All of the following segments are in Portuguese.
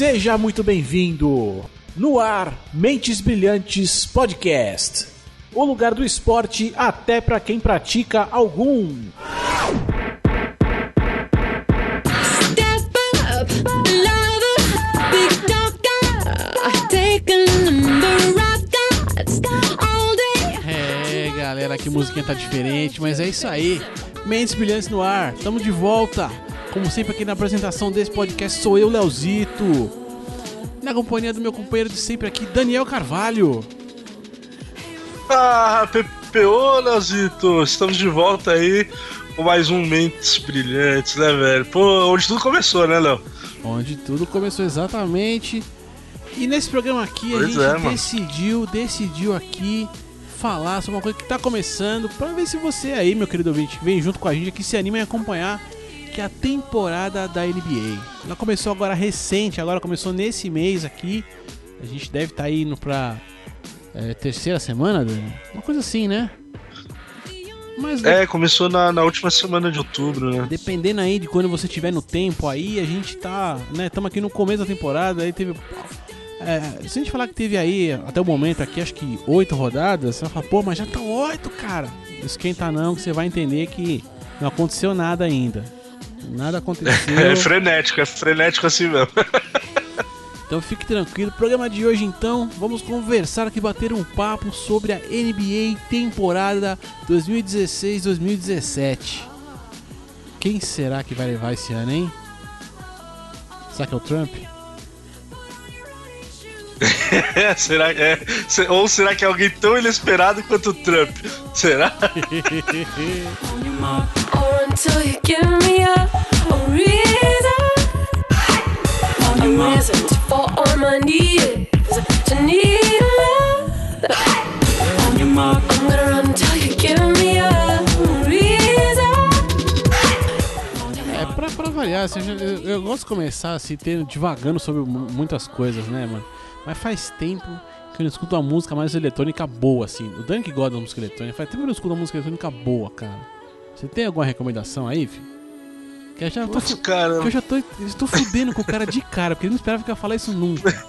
Seja muito bem-vindo no ar Mentes Brilhantes Podcast. O lugar do esporte até para quem pratica algum. É, galera, que musiquinha tá diferente, mas é isso aí. Mentes Brilhantes no ar, estamos de volta. Como sempre aqui na apresentação desse podcast sou eu, Leozito. Na companhia do meu companheiro de sempre aqui, Daniel Carvalho. Ah, PPO, Leozito, estamos de volta aí com mais um Mentes Brilhantes, né, velho? Pô, onde tudo começou, né, Léo? Onde tudo começou exatamente. E nesse programa aqui a Pois gente é, decidiu, decidiu aqui falar sobre uma coisa que tá começando, pra ver se você aí, meu querido ouvinte, vem junto com a gente aqui, se anima em acompanhar, que é a temporada da NBA. Ela começou agora recente, agora começou nesse mês aqui. A gente deve estar indo pra é, terceira semana? Uma coisa assim, né? Mas É, começou na, na última semana de outubro, né? Dependendo aí de quando você tiver no tempo aí, a gente tá, né, estamos aqui no começo da temporada, aí teve é, se a gente falar que teve aí, até o momento aqui, acho que oito rodadas, você vai falar, pô, mas já tá oito, cara. Esquenta não, que você vai entender que não aconteceu nada ainda. Nada aconteceu. É frenético, é frenético assim mesmo. Então fique tranquilo. Programa de hoje então, vamos conversar aqui, bater um papo sobre a NBA temporada 2016-2017. Quem será que vai levar esse ano, hein? Será que é o Trump? É, será, é, se- ou será que é alguém tão inesperado quanto o Trump? Será? Or until you give me a, a reason. A reason to fall on my knees. To need love. I'm gonna run until you give me a reason. É pra, pra variar, assim, eu, gosto de começar assim, tendo, divagando sobre mu- muitas coisas, né, mano? Mas faz tempo que eu não escuto uma música mais eletrônica boa, assim. O Dan que gosta da música eletrônica, faz tempo que eu não escuto uma música eletrônica boa, cara. Você tem alguma recomendação aí, filho? Que eu já tô, fu- cara. que eu já tô, estou fudendo com o cara de cara, porque ele não esperava que eu ia falar isso nunca.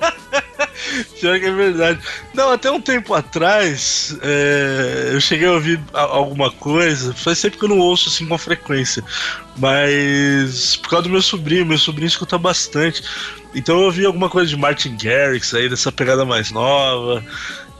Pior que é verdade. Não, até um tempo atrás, é, eu cheguei a ouvir a- alguma coisa. Faz tempo que eu não ouço assim com frequência. Mas por causa do meu sobrinho, meu sobrinho escuta bastante. Então eu ouvi alguma coisa de Martin Garrix aí, dessa pegada mais nova.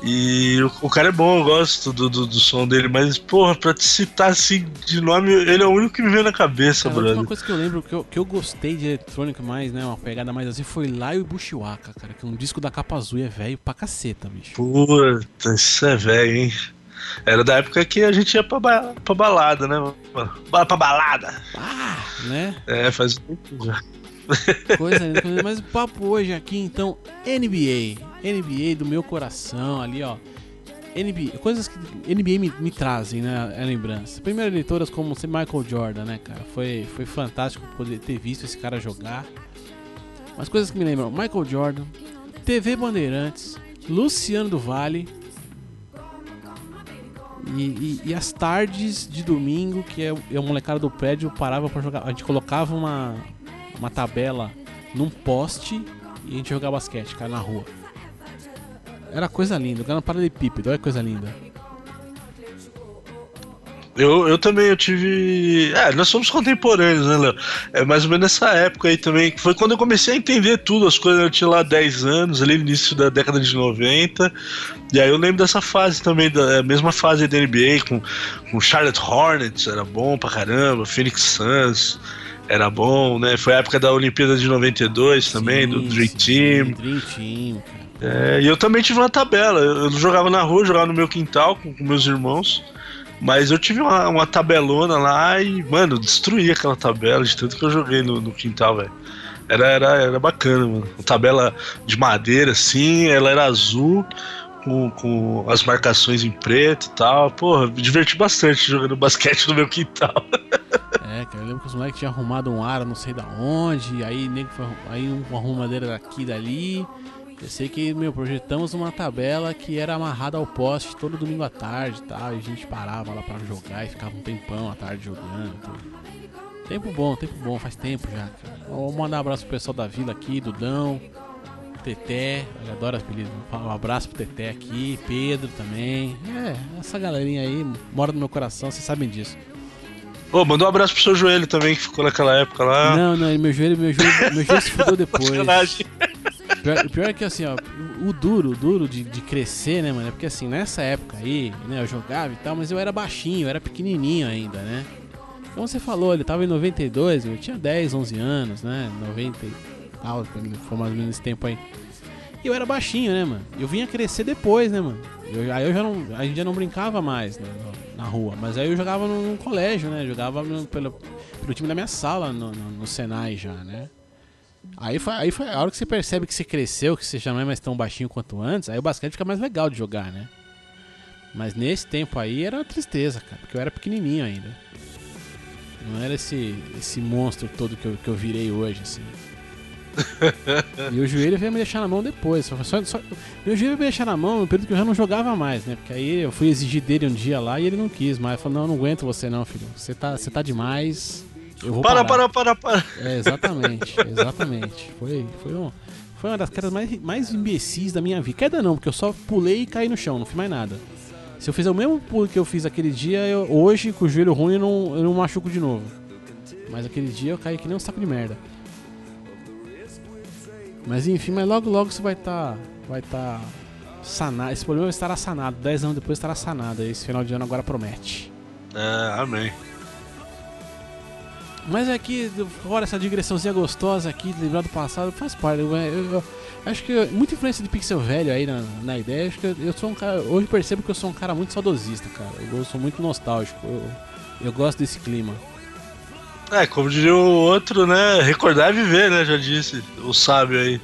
E o, o cara é bom, eu gosto do, do, do som dele, mas, porra, pra te citar assim de nome, ele é o único que me veio na cabeça, Cara, a última brother. coisa que eu lembro que eu, que eu gostei de eletrônica mais, né? Uma pegada mais assim, foi Laio e Bushiwaka, cara. Que é um disco da capa azul e é velho pra caceta, bicho. Puta, isso é velho, hein? Era da época que a gente ia pra, ba- pra balada, né? mano? Ba- Pra balada. Ah, né? É, faz um tempo já. Coisa linda. Mas o papo hoje aqui, então, NBA. NBA do meu coração, ali, ó. NBA, coisas que NBA me, me trazem, né? A lembrança. Primeiro, leitoras como ser Michael Jordan, né, cara? Foi, foi fantástico poder ter visto esse cara jogar. Mas coisas que me lembram: Michael Jordan, TV Bandeirantes, Luciano do Vale. E, e- e as tardes de domingo, que é, o- é o molecada do prédio parava pra jogar. A gente colocava uma, uma tabela num poste e a gente jogava basquete, cara, na rua. Era coisa linda, jogando paralelepípedo, olha que coisa linda. Eu, eu também eu tive. É, nós somos contemporâneos, né, Léo? É mais ou menos nessa época aí também, que foi quando eu comecei a entender tudo, as coisas. Eu tinha lá 10 anos, ali no início da década de 90. E aí eu lembro dessa fase também, da é, mesma fase da NBA, com, com Charlotte Hornets, era bom pra caramba, Phoenix Suns. Era bom, né? Foi a época da Olimpíada de 92 também, do Sim, Dream sim, Team. Dream Team. É, e eu também tive uma tabela. Eu eu jogava na rua, jogava no meu quintal com, com meus irmãos. Mas eu tive uma, uma tabelona lá e, mano, destruí aquela tabela de tanto que eu joguei no, no quintal, velho. Era, era, era bacana, mano. Uma tabela de madeira, assim, ela era azul, com, com as marcações em preto e tal. Porra, me diverti bastante jogando basquete no meu quintal. É, cara, eu lembro que os moleques tinham arrumado um aro não sei da onde, aí nego foi, aí um arrumadeira daqui dali. Eu sei que, meu, projetamos uma tabela que era amarrada ao poste todo domingo à tarde e tal. A gente parava lá pra jogar e ficava um tempão à tarde jogando. Tempo bom, tempo bom, faz tempo já. Vou mandar um abraço pro pessoal da vila aqui, Dudão, Teté, eu adoro apelido. Um abraço pro Teté aqui, Pedro também. É, essa galerinha aí mora no meu coração, vocês sabem disso. Ô, mandou um abraço pro seu joelho também, que ficou naquela época lá. Não, não, meu joelho, meu joelho, meu joelho se fudeu depois. Pior, o pior é que assim, ó, o duro, o duro de, de crescer, né, mano? É porque assim, nessa época aí, né, eu jogava e tal, mas eu era baixinho, eu era pequenininho ainda, né? Como você falou, ele tava em 92, eu tinha 10, 11 anos, né? 90 e tal, foi mais ou menos esse tempo aí. E eu era baixinho, né, mano? Eu vinha crescer depois, né, mano? Eu, aí eu já não, a gente já não brincava mais né, na rua, mas aí eu jogava no colégio, né? Jogava no, pelo, pelo time da minha sala no, no, no Senai já, né? Aí foi, aí foi a hora que você percebe que você cresceu, que você já não é mais tão baixinho quanto antes, aí o basquete fica mais legal de jogar, né? Mas nesse tempo aí era uma tristeza, cara, porque eu era pequenininho ainda. Não era esse, esse monstro todo que eu, que eu virei hoje, assim. e o joelho veio me deixar na mão depois. Só, só, só, meu joelho veio me deixar na mão no período que eu já não jogava mais, né? Porque aí eu fui exigir dele um dia lá e ele não quis mais. Falou, não, eu não aguento você não, filho. Você tá, você tá demais. Eu vou Para, parar. para, para, para. É, exatamente, exatamente. Foi, foi, um, foi uma das quedas mais, mais imbecis da minha vida. Queda não, porque eu só pulei e caí no chão, não fiz mais nada. Se eu fizer o mesmo pulo que eu fiz aquele dia, eu, hoje, com o joelho ruim, eu não, eu não machuco de novo. Mas aquele dia eu caí que nem um saco de merda. Mas enfim, mas logo logo você vai estar. vai estar tá sanado. Esse problema estará sanado. 10 anos depois estará sanado. Esse final de ano agora promete. É, amém. Mas é que agora essa digressãozinha gostosa aqui, lembrar do passado, faz parte. Eu, eu- eu acho que muita influência de pixel velho aí na, na ideia. Acho que eu, eu sou um cara. Hoje percebo que eu sou um cara muito saudosista, cara. Eu sou muito nostálgico. Eu, eu gosto desse clima. É, como diria o outro, né? Recordar é viver, né? Já disse o sábio aí.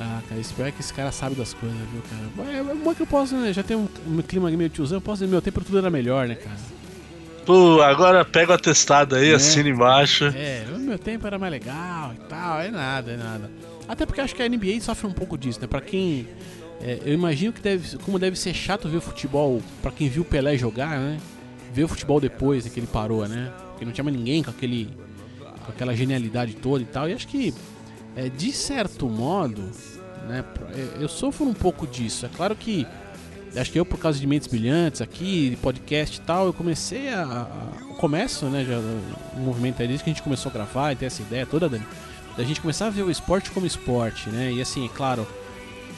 Ah, cara, espero que esse cara sabe das coisas, viu, cara? É, é bom que eu posso, né? Já tem um, um clima meio tiozão, eu posso dizer, meu tempo tudo era melhor, né, cara? Pô, agora pega o atestado aí, É. assina embaixo. É, meu tempo era mais legal e tal, é nada, é nada. Até porque acho que a NBA sofre um pouco disso, né? Pra quem. é, eu imagino que deve, como deve ser chato ver o futebol, pra quem viu o Pelé jogar, né? Ver o futebol depois que ele parou, né? Porque não tinha mais ninguém com aquele. com aquela genialidade toda e tal. E acho que, é, de certo modo, né? é, Eu sofro um pouco disso. É claro que. Acho que eu, por causa de Mentes Brilhantes aqui, podcast e tal, eu comecei a. a começo, né? Já, o movimento é desde que a gente começou a gravar e ter essa ideia toda, Dani, da gente começar a ver o esporte como esporte, né? E assim, é claro,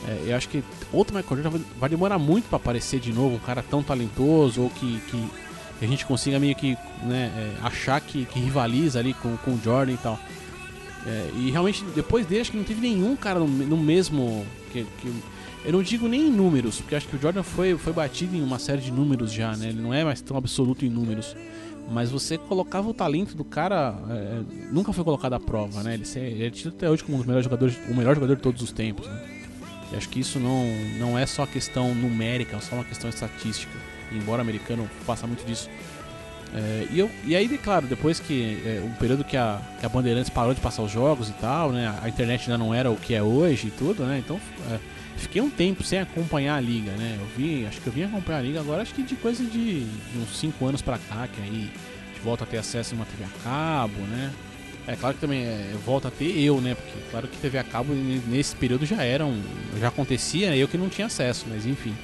é, eu acho que outro Michael Jordan vai- demorar muito pra aparecer de novo, um cara tão talentoso ou que, que, que a gente consiga meio que né, é, achar que, que rivaliza ali com, com o Jordan e tal. É, e realmente, depois dele, acho que não teve nenhum cara no, no mesmo. Que, que- eu não digo nem em números, porque acho que o Jordan foi, foi batido em uma série de números já, né? Ele não é mais tão absoluto em números. Mas você colocava o talento do cara, é, nunca foi colocado à prova, né? Ele, ele é tido até hoje como um dos melhores jogadores, o melhor jogador de todos os tempos, né? E acho que isso não, não é só questão numérica, é só uma questão estatística. Embora o americano faça muito disso. É, e, eu, e aí, claro, depois que é, um período que a, que a Bandeirantes parou de passar os jogos e tal, né? A internet ainda não era o que é hoje e tudo, né? Então é, fiquei um tempo sem acompanhar a liga, né? Eu vi, acho que eu vim acompanhar a liga agora, acho que de coisa de, de uns 5 anos pra cá, que aí a gente volta a ter acesso a uma TV a cabo, né? É claro que também é, volta a ter eu, né? Porque claro que TV a cabo nesse período já era um, já acontecia, eu que não tinha acesso, mas enfim.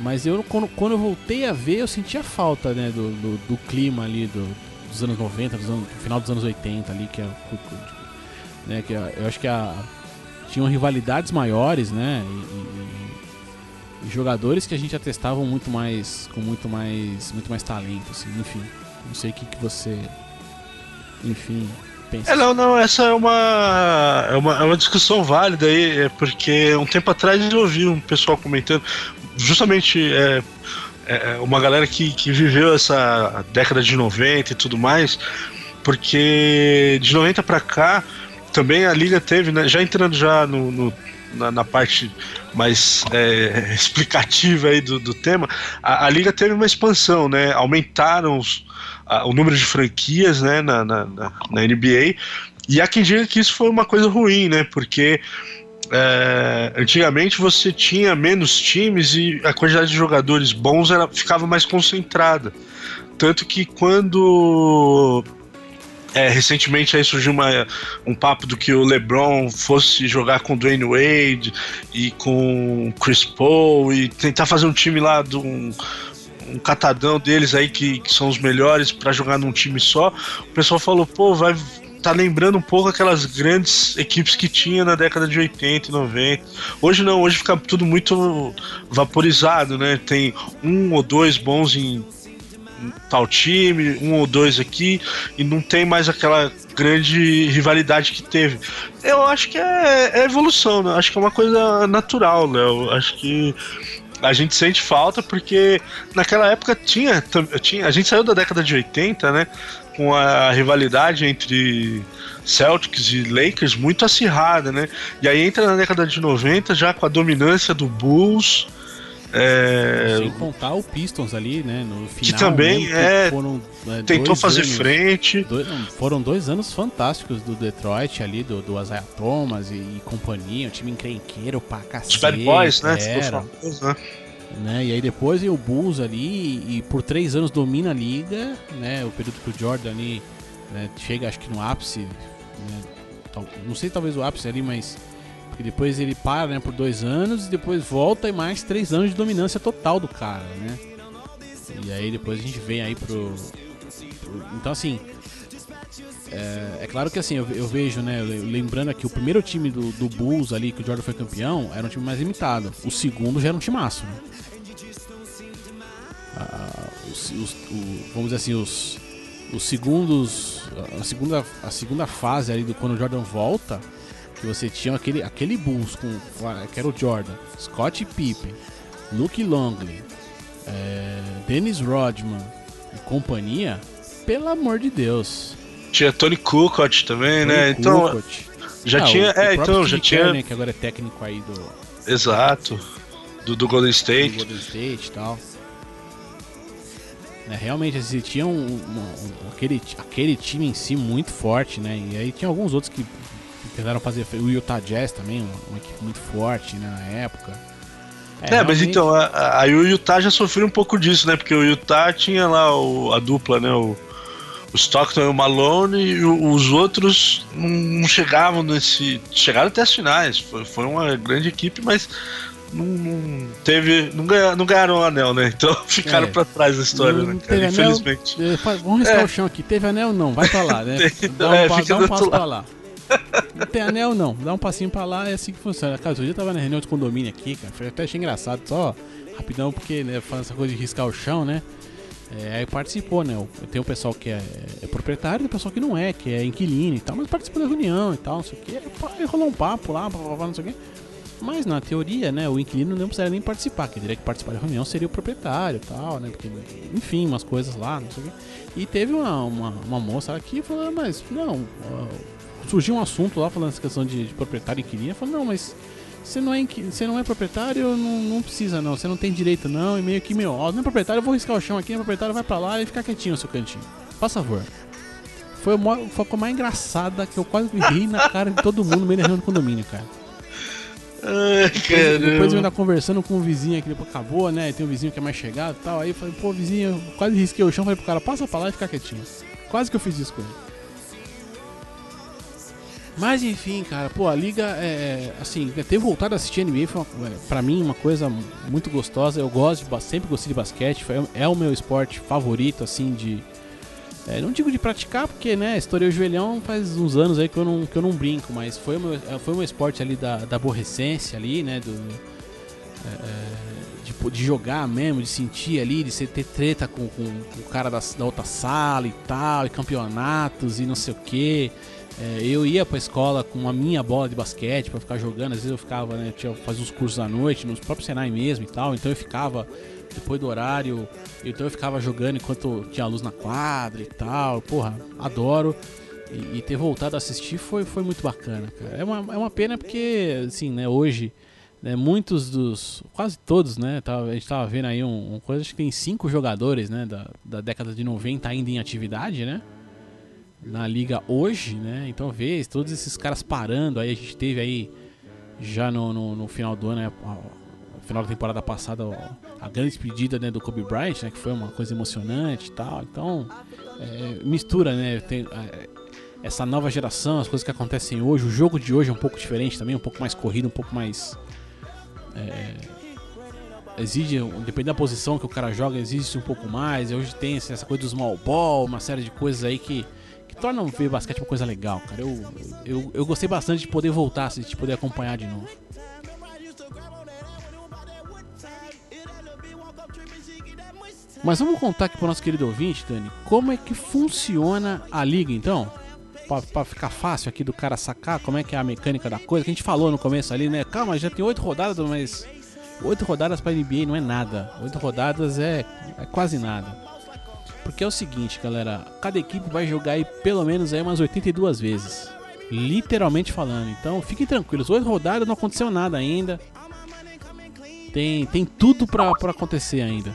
Mas eu quando, quando eu voltei a ver, eu sentia falta, né, do, do, do clima ali do, dos anos 90, dos anos, final dos anos 80 ali, que é né, que a- eu acho que a, tinham rivalidades maiores, né? E, e- e jogadores que a gente atestavam muito mais com muito mais muito mais talento, assim, enfim. Não sei o que, que você enfim, pensa. É, não, não, essa é uma, é uma, é uma discussão válida aí, é porque um tempo atrás eu ouvi um pessoal comentando, justamente é, é, uma galera que, que viveu essa década de 90 e tudo mais, porque de 90 pra cá também a liga teve, né, já entrando já no, no- na, na parte mais é, explicativa aí do, do tema, a, a liga teve uma expansão, né? Aumentaram os, a- o número de franquias né, na, na, na- na NBA. E há quem diga que isso foi uma coisa ruim, né? Porque é, antigamente você tinha menos times e a quantidade de jogadores bons era, ficava mais concentrada. Tanto que quando É, recentemente aí surgiu uma, um papo do que o LeBron fosse jogar com Dwayne Wade e com Chris Paul e tentar fazer um time lá de um, um catadão deles aí que, que são os melhores para jogar num time só. O pessoal falou, pô, vai tá lembrando um pouco aquelas grandes equipes que tinha na década de 80 e 90. Hoje não, hoje fica tudo muito vaporizado, né? Tem um ou dois bons em tal time, um ou dois aqui, e não tem mais aquela grande rivalidade que teve. Eu acho que é, é evolução, né? Acho que é uma coisa natural, Léo. Acho que a gente sente falta porque naquela época tinha, tinha. A gente saiu da década de 80, né? Com a rivalidade entre Celtics e Lakers muito acirrada, né? E aí entra na década de 90 já com a dominância do Bulls é... Sem contar o Pistons ali, né? No final. Que também é. Foram, é, tentou fazer anos, frente. Dois, foram dois anos fantásticos do Detroit ali, do, do Isaiah Thomas e, e companhia, um time encrenqueiro pra cacete. Os Bad Boys, né? Era, famoso, né? Né? E aí depois o Bulls ali, e por três anos domina a liga, né? O período que o Jordan ali né, chega, acho que no ápice. Né? Não sei talvez o ápice ali, mas e depois ele para né, por dois anos e depois volta e mais três anos de dominância total do cara, né? E aí depois a gente vem aí pro. pro então assim. É, é, claro que assim, eu, eu, vejo, né? Lembrando aqui, o primeiro time do, do, Bulls ali, que o Jordan foi campeão, era um time mais limitado. O segundo já era um timaço, né? Ah, os, os, o, vamos dizer assim, os, os segundos. A segunda, a segunda fase ali do quando o Jordan volta que você tinha aquele, aquele Bulls com que era o Jordan, Scott Pippen, Luke Longley, é, Dennis Rodman e companhia, pelo amor de Deus. Tinha Tony Kukoc também, Tony né? Então Kukoc. já ah, tinha, o, é, o então já tinha Turner, que agora é técnico aí do Exato. Do, do Golden State. Do Golden State e tal. É, realmente existia um, um, um, aquele, aquele time em si muito forte, né? E aí tinha alguns outros que tentaram fazer o Utah Jazz também, uma, equipe muito forte né, na época. É, é mas então, aí o Utah já sofreu um pouco disso, né? Porque o Utah tinha lá o, a dupla, né? O, o Stockton e o Malone, e os outros não chegavam nesse. Chegaram até as finais. Foi, foi uma grande equipe, mas não, não teve. Não, ganha, não ganharam o anel, né? Então ficaram é, pra trás da história, né, cara? Infelizmente. Anel, é, vamos riscar é. o chão aqui. Teve anel? Não, vai pra lá, né? dá um, é, dá um passo pra lá. Não tem anel, não. Dá um passinho pra lá, é assim que funciona. Cara, outro dia eu tava na reunião de condomínio aqui, cara. Foi até achei engraçado, só rapidão, porque, né, faz essa coisa de riscar o chão, né? É, aí participou, né? Tem o pessoal que é, é proprietário e o pessoal que não é, que é inquilino e tal, mas participou da reunião e tal, não sei o que. Aí rolou um papo lá, não sei o que. Mas na teoria, né, o inquilino não precisaria nem participar, quem teria que participar da reunião seria o proprietário e tal, né? Porque, enfim, umas coisas lá, não sei o que. E teve uma, uma, uma moça aqui falando, ah, mas não, surgiu um assunto lá falando essa questão de, de proprietário e inquilino. Falou, não, mas você não é, você não é proprietário, não, não precisa não, você não tem direito não, e meio que, meu, ó, não é proprietário, eu vou riscar o chão aqui, o proprietário vai pra lá e ficar quietinho no seu cantinho. Faz favor. Foi, uma, foi a coisa mais engraçada que eu quase ri na cara de todo mundo no meio do condomínio, cara. Ai, depois, depois eu ainda conversando com um vizinho aqui, depois acabou, né? Tem um vizinho que é mais chegado e tal. Aí eu falei, pô, vizinho, quase risquei o chão, falei pro cara, passa pra lá e fica quietinho. Quase que eu fiz isso com ele. Mas enfim, cara, pô, a liga é. Assim, ter voltado a assistir NBA foi uma, é, pra mim uma coisa muito gostosa. Eu gosto de, sempre gostei de basquete, foi, é o meu esporte favorito, assim, de. É, não digo de praticar, porque, né, estourei o joelhão faz uns anos aí que eu não, que eu não brinco, mas foi meu, é, foi meu esporte ali da, da aborrecência ali, né, do. É, é de, de, jogar mesmo, de sentir ali, de você ter treta com, com, com o cara da, da outra sala e tal, e campeonatos e não sei o que. É, eu ia pra escola com a minha bola de basquete para ficar jogando. Às vezes eu ficava, né? Tinha, fazia uns cursos à noite, nos próprios Senai mesmo e tal. Então eu ficava depois do horário. Então eu ficava jogando enquanto tinha luz na quadra e tal. Porra, adoro. E, e ter voltado a assistir foi, foi muito bacana, cara. É uma, é uma pena porque, assim, né, hoje. Né, muitos dos. Quase todos, né? Tava, a gente tava vendo aí um, um coisa, acho que tem cinco jogadores, né? Da, da década de 90 ainda em atividade, né? Na liga hoje, né? Então vê todos esses caras parando. Aí a gente teve aí já no, no, no final do ano, né? no final da temporada passada, a grande despedida né, do Kobe Bryant, né? Que foi uma coisa emocionante e tal. Então é, mistura, né? Tem, é, essa nova geração, as coisas que acontecem hoje. O jogo de hoje é um pouco diferente também, um pouco mais corrido, um pouco mais. É, exige, dependendo da posição que o cara joga, exige um pouco mais. Hoje tem assim, essa coisa do small ball, uma série de coisas aí que, que tornam ver basquete uma coisa legal, cara. Eu, eu, eu gostei bastante de poder voltar, assim, de poder acompanhar de novo. Mas vamos contar aqui pro nosso querido ouvinte, Dani, como é que funciona a liga então? Pra ficar fácil aqui do cara sacar como é que é a mecânica da coisa, que a gente falou no começo ali, né? Calma, já tem oito rodadas, mas oito rodadas pra NBA não é nada. Oito rodadas é, é quase nada. Porque é o seguinte, galera, cada equipe vai jogar aí pelo menos aí umas 82 vezes. Literalmente falando. Então fiquem tranquilos, oito rodadas não aconteceu nada ainda. Tem, tem tudo pra, pra acontecer ainda.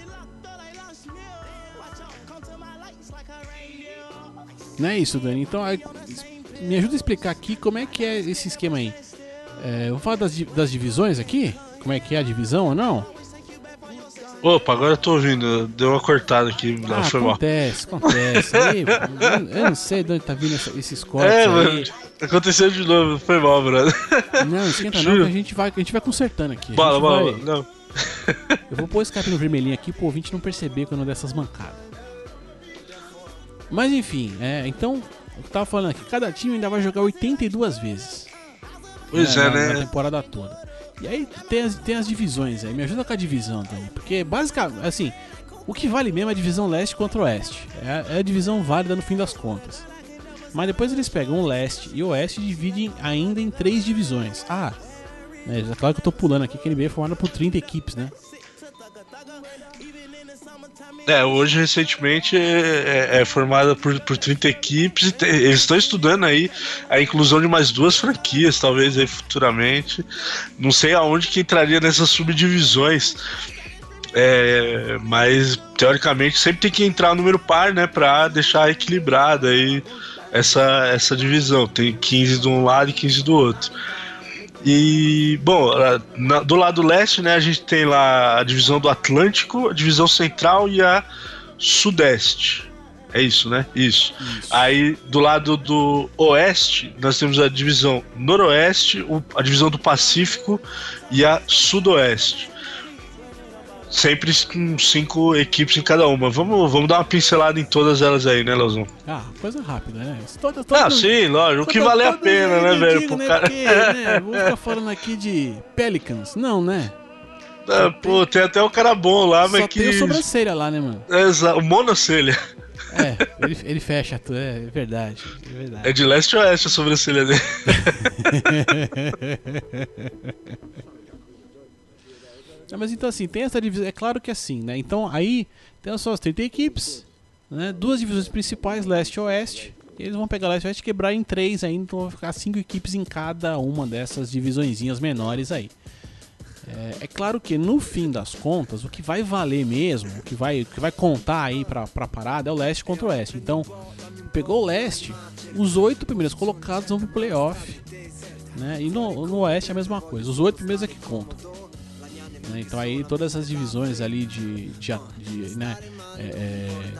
Não é isso, Dani. Então, me ajuda a explicar aqui como é que é esse esquema aí. É, eu vou falar das, das divisões aqui? Como é que é a divisão ou não? Opa, agora eu tô ouvindo. Deu uma cortada aqui. Não, ah, foi mal. acontece, acontece. Aí, eu, eu não sei de onde tá vindo essa- esses cortes É, aí. mano. Aconteceu de novo. Foi mal, brother. Não, esquenta não, Juro. que a gente vai, a gente vai consertando aqui. Bala, bala. vai- Não. Eu vou pôr esse capítulo vermelhinho aqui pro ouvinte não perceber quando dessas mancadas. Mas enfim, é, então, eu tava falando aqui, cada time ainda vai jogar 82 vezes. Pois na, é, né? Na temporada toda. E aí tem as, tem as divisões aí, me ajuda com a divisão, Dani. Porque basicamente, assim, o que vale mesmo é a divisão leste contra oeste. É, é a divisão válida no fim das contas. Mas depois eles pegam o leste e o oeste e dividem ainda em três divisões. Ah, é claro que eu tô pulando aqui que a NBA é por 30 equipes, né? É, hoje recentemente é, é formada por, por 30 equipes te- eles estão estudando aí a inclusão de mais duas franquias, talvez aí futuramente. Não sei aonde que entraria nessas subdivisões. É, mas teoricamente sempre tem que entrar o número par, né, para deixar equilibrada aí essa, essa divisão. Tem 15 de um lado e 15 do outro. E, bom, na- do lado leste, né, a gente tem lá a divisão do Atlântico, a divisão central e a sudeste. É isso, né? Isso. Aí, do lado do oeste, nós temos a divisão noroeste, a divisão do Pacífico e a sudoeste. Sempre com cinco equipes em cada uma. Vamos, vamos dar uma pincelada em todas elas aí, né, Leozão? Ah, coisa rápida, né? Isso Toda, Ah, toda- sim, lógico. O que toda- vale a pena, né, velho? digo, né? cara... Porque, né, vou ficar falando aqui de Pelicans. Não, né? Ah, pô, tem até o cara bom lá, mas Só que. tem o sobrancelha lá, né, mano? Exa- o monocelha. É, ele, ele fecha tudo, é verdade. É verdade. É de leste a oeste a sobrancelha dele. Não, mas então assim, tem essa divisão. É claro que assim, né? Então aí tem só as 30 equipes, né? Duas divisões principais, leste e oeste. E eles vão pegar leste e oeste e quebrar em três ainda, então vão ficar cinco equipes em cada uma dessas divisõezinhas menores aí. É, é claro que no fim das contas, o que vai valer mesmo, o que vai, o que vai contar aí pra, pra parada é o leste contra o oeste. Então, pegou o leste, os oito primeiros colocados vão pro playoff. Né? E no, no oeste é a mesma coisa, os oito primeiros é que contam. Né? Então aí todas essas divisões ali de, de, de, né, é, é,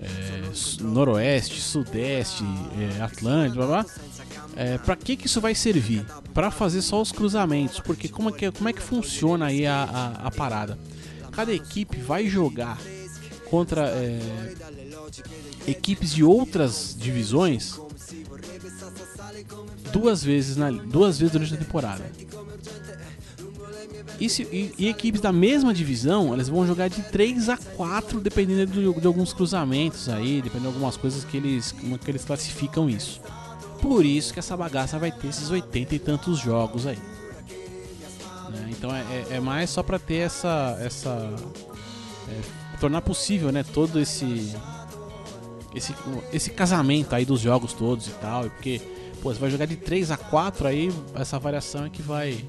é, noroeste, sudeste, é, Atlântico, blá blá. É, para que que isso vai servir? Para fazer só os cruzamentos, porque como é que, como é que funciona aí a, a, a parada? Cada equipe vai jogar contra é, equipes de outras divisões duas vezes na duas vezes durante a temporada. E, se- e- e equipes da mesma divisão, elas vão jogar de 3 a 4, dependendo do- de, alguns cruzamentos aí, dependendo de algumas coisas que eles, como que eles classificam isso. Por isso que essa bagaça vai ter esses 80 e tantos jogos aí. Né? Então é, é- é mais só pra ter essa. essa é, tornar possível, né? Todo esse. Esse, esse casamento aí dos jogos todos e tal. Porque, pô, você vai jogar de 3 a 4 aí, essa variação é que vai.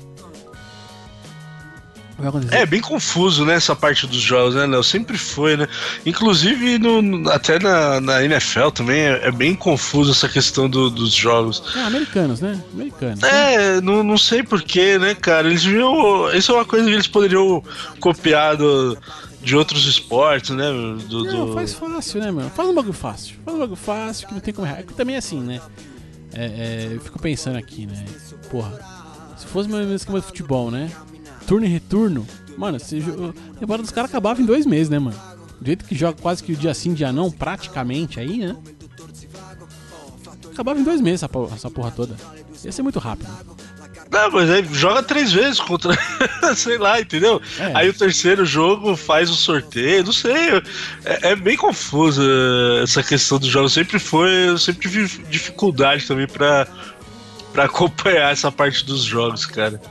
É bem confuso, né, essa parte dos jogos, né, Léo? Sempre foi, né? Inclusive, no, até na, na NFL também é, é bem confuso essa questão do- dos jogos. É, americanos, né? Americanos. né? É, não, não sei porquê, né, cara? Eles viram. Isso é uma coisa que eles poderiam copiar do, de outros esportes, né? Do, Não, do- faz fácil, né, mano? Faz um bagulho fácil. Faz um bagulho fácil que não tem como errar. É que Também é assim, né? É, é, eu fico pensando aqui, né? Porra, se fosse meu esquema de futebol, né? Turno e retorno, mano, se jo- a temporada dos caras acabava em dois meses, né, mano? Do jeito que joga quase que o dia sim, dia não, praticamente aí, né? Acabava em dois meses essa porra, essa porra toda. Ia ser muito rápido. Não, mas aí joga três vezes contra. sei lá, entendeu? É. Aí o terceiro jogo faz o sorteio, não sei. É, é bem confusa essa questão dos jogos. Sempre foi. Eu sempre tive dificuldade também pra, pra acompanhar essa parte dos jogos, cara.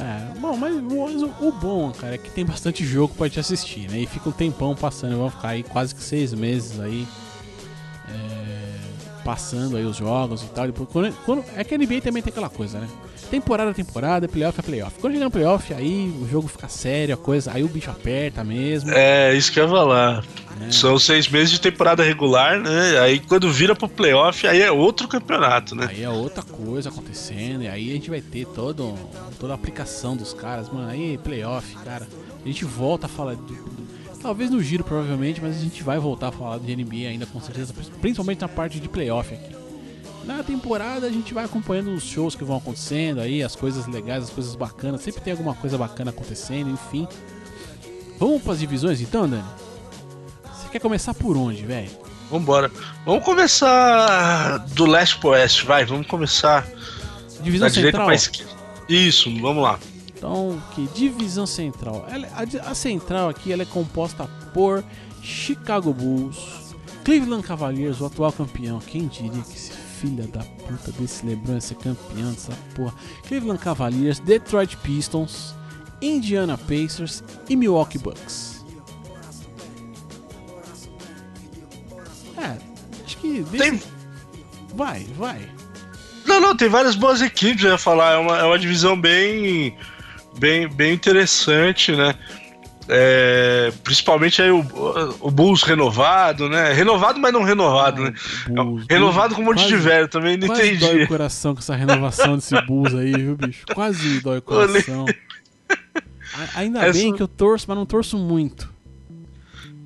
É, bom, mas o, o bom, cara, é que tem bastante jogo pra te assistir, né? E fica um tempão passando, vão ficar aí quase que seis meses aí é, passando aí os jogos e tal. Depois, quando, quando- é que a NBA também tem aquela coisa, né? Temporada a temporada, playoff a playoff. Quando chega no playoff, aí o jogo fica sério, a coisa, aí o bicho aperta mesmo. É, isso que eu ia falar. né? São seis meses de temporada regular, né? Aí quando vira pro playoff, aí é outro campeonato, né? Aí é outra coisa acontecendo, e aí a gente vai ter todo, toda a aplicação dos caras, mano. Aí, playoff, cara. A gente volta a falar. de- talvez no giro, provavelmente, mas a gente vai voltar a falar de NBA ainda com certeza, principalmente na parte de playoff aqui. Na temporada a gente vai acompanhando os shows que vão acontecendo aí, as coisas legais, as coisas bacanas. Sempre tem alguma coisa bacana acontecendo, enfim. Vamos pras divisões então, Dani? Você quer começar por onde, velho? Vambora. Vamos começar do leste pro oeste, vai. Vamos começar Divisão da direita central? pra. Isso, vamos lá. Então, que divisão central. Ela- a, di- a central aqui ela é composta por Chicago Bulls, Cleveland Cavaliers, o atual campeão. Quem diria que esse filho da puta desse LeBron ia ser campeão dessa porra? Cleveland Cavaliers, Detroit Pistons, Indiana Pacers e Milwaukee Bucks. É, acho que desse- Tem, vai, vai. Não, não, tem várias boas equipes, eu ia falar. É uma, é uma divisão bem, bem, bem interessante, né? É, principalmente aí o, o Bulls renovado, né? Renovado, mas não renovado, né? Bulls, renovado com um monte de quase- velho, também não Quase dói o entendi. coração com essa renovação desse Bulls aí, viu, bicho? Quase dói o coração. Ainda Essa- bem que eu torço, mas não torço muito.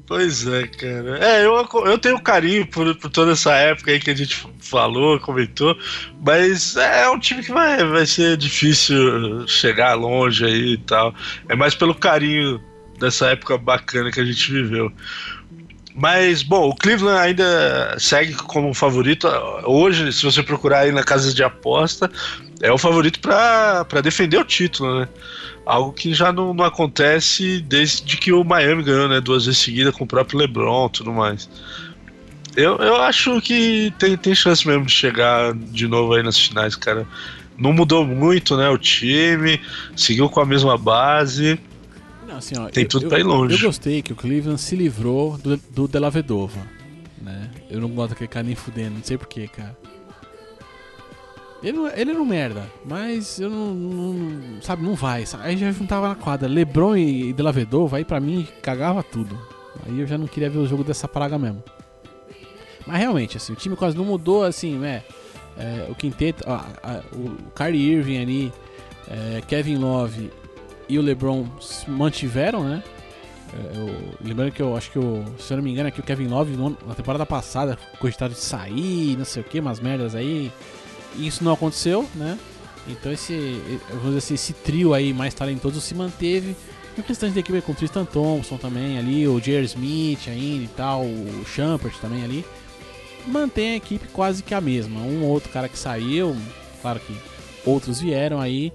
Pois é, cara. É, eu, eu tenho carinho por, por toda essa época aí que a gente falou, comentou, mas é um time que vai, vai ser difícil chegar longe aí e tal. É mais pelo carinho dessa época bacana que a gente viveu. Mas, bom, o Cleveland ainda segue como favorito. Hoje, se você procurar aí na casa de aposta, é o favorito para defender o título, né? Algo que já não, não acontece desde que o Miami ganhou, né? Duas vezes seguida com o próprio LeBron e tudo mais. Eu, eu acho que tem, tem chance mesmo de chegar de novo aí nas finais, cara. Não mudou muito, né? O time seguiu com a mesma base. Assim, ó, Tem eu- tudo pra ir longe. Eu gostei que o Cleveland se livrou do, do Della Vedova, né? Eu não gosto daquele cara nem fudendo, não sei porquê, cara. Ele, não- ele era um merda, mas eu não, não- Sabe, não vai. sabe? Aí já juntava na quadra. Lebron e, e Della Vedova, aí pra mim cagava tudo. Aí eu já não queria ver o jogo dessa praga mesmo. Mas realmente, assim, o time quase não mudou, assim, né? É, o quinteto, a- a- o Kyrie Irving ali, é, Kevin Love e o LeBron se mantiveram, né? É, eu- lembrando que eu acho que o, se eu não me engano, é que o Kevin Love na temporada passada cogitado de sair, não sei o que, umas merdas aí. E isso não aconteceu, né? Então esse, eu vou dizer assim, esse trio aí mais talentoso se manteve. E o restante da equipe com o Tristan Thompson também ali, o J.R. Smith ainda e tal, o Champert também ali. Mantém a equipe quase que a mesma. Um ou outro cara que saiu, claro que outros vieram aí.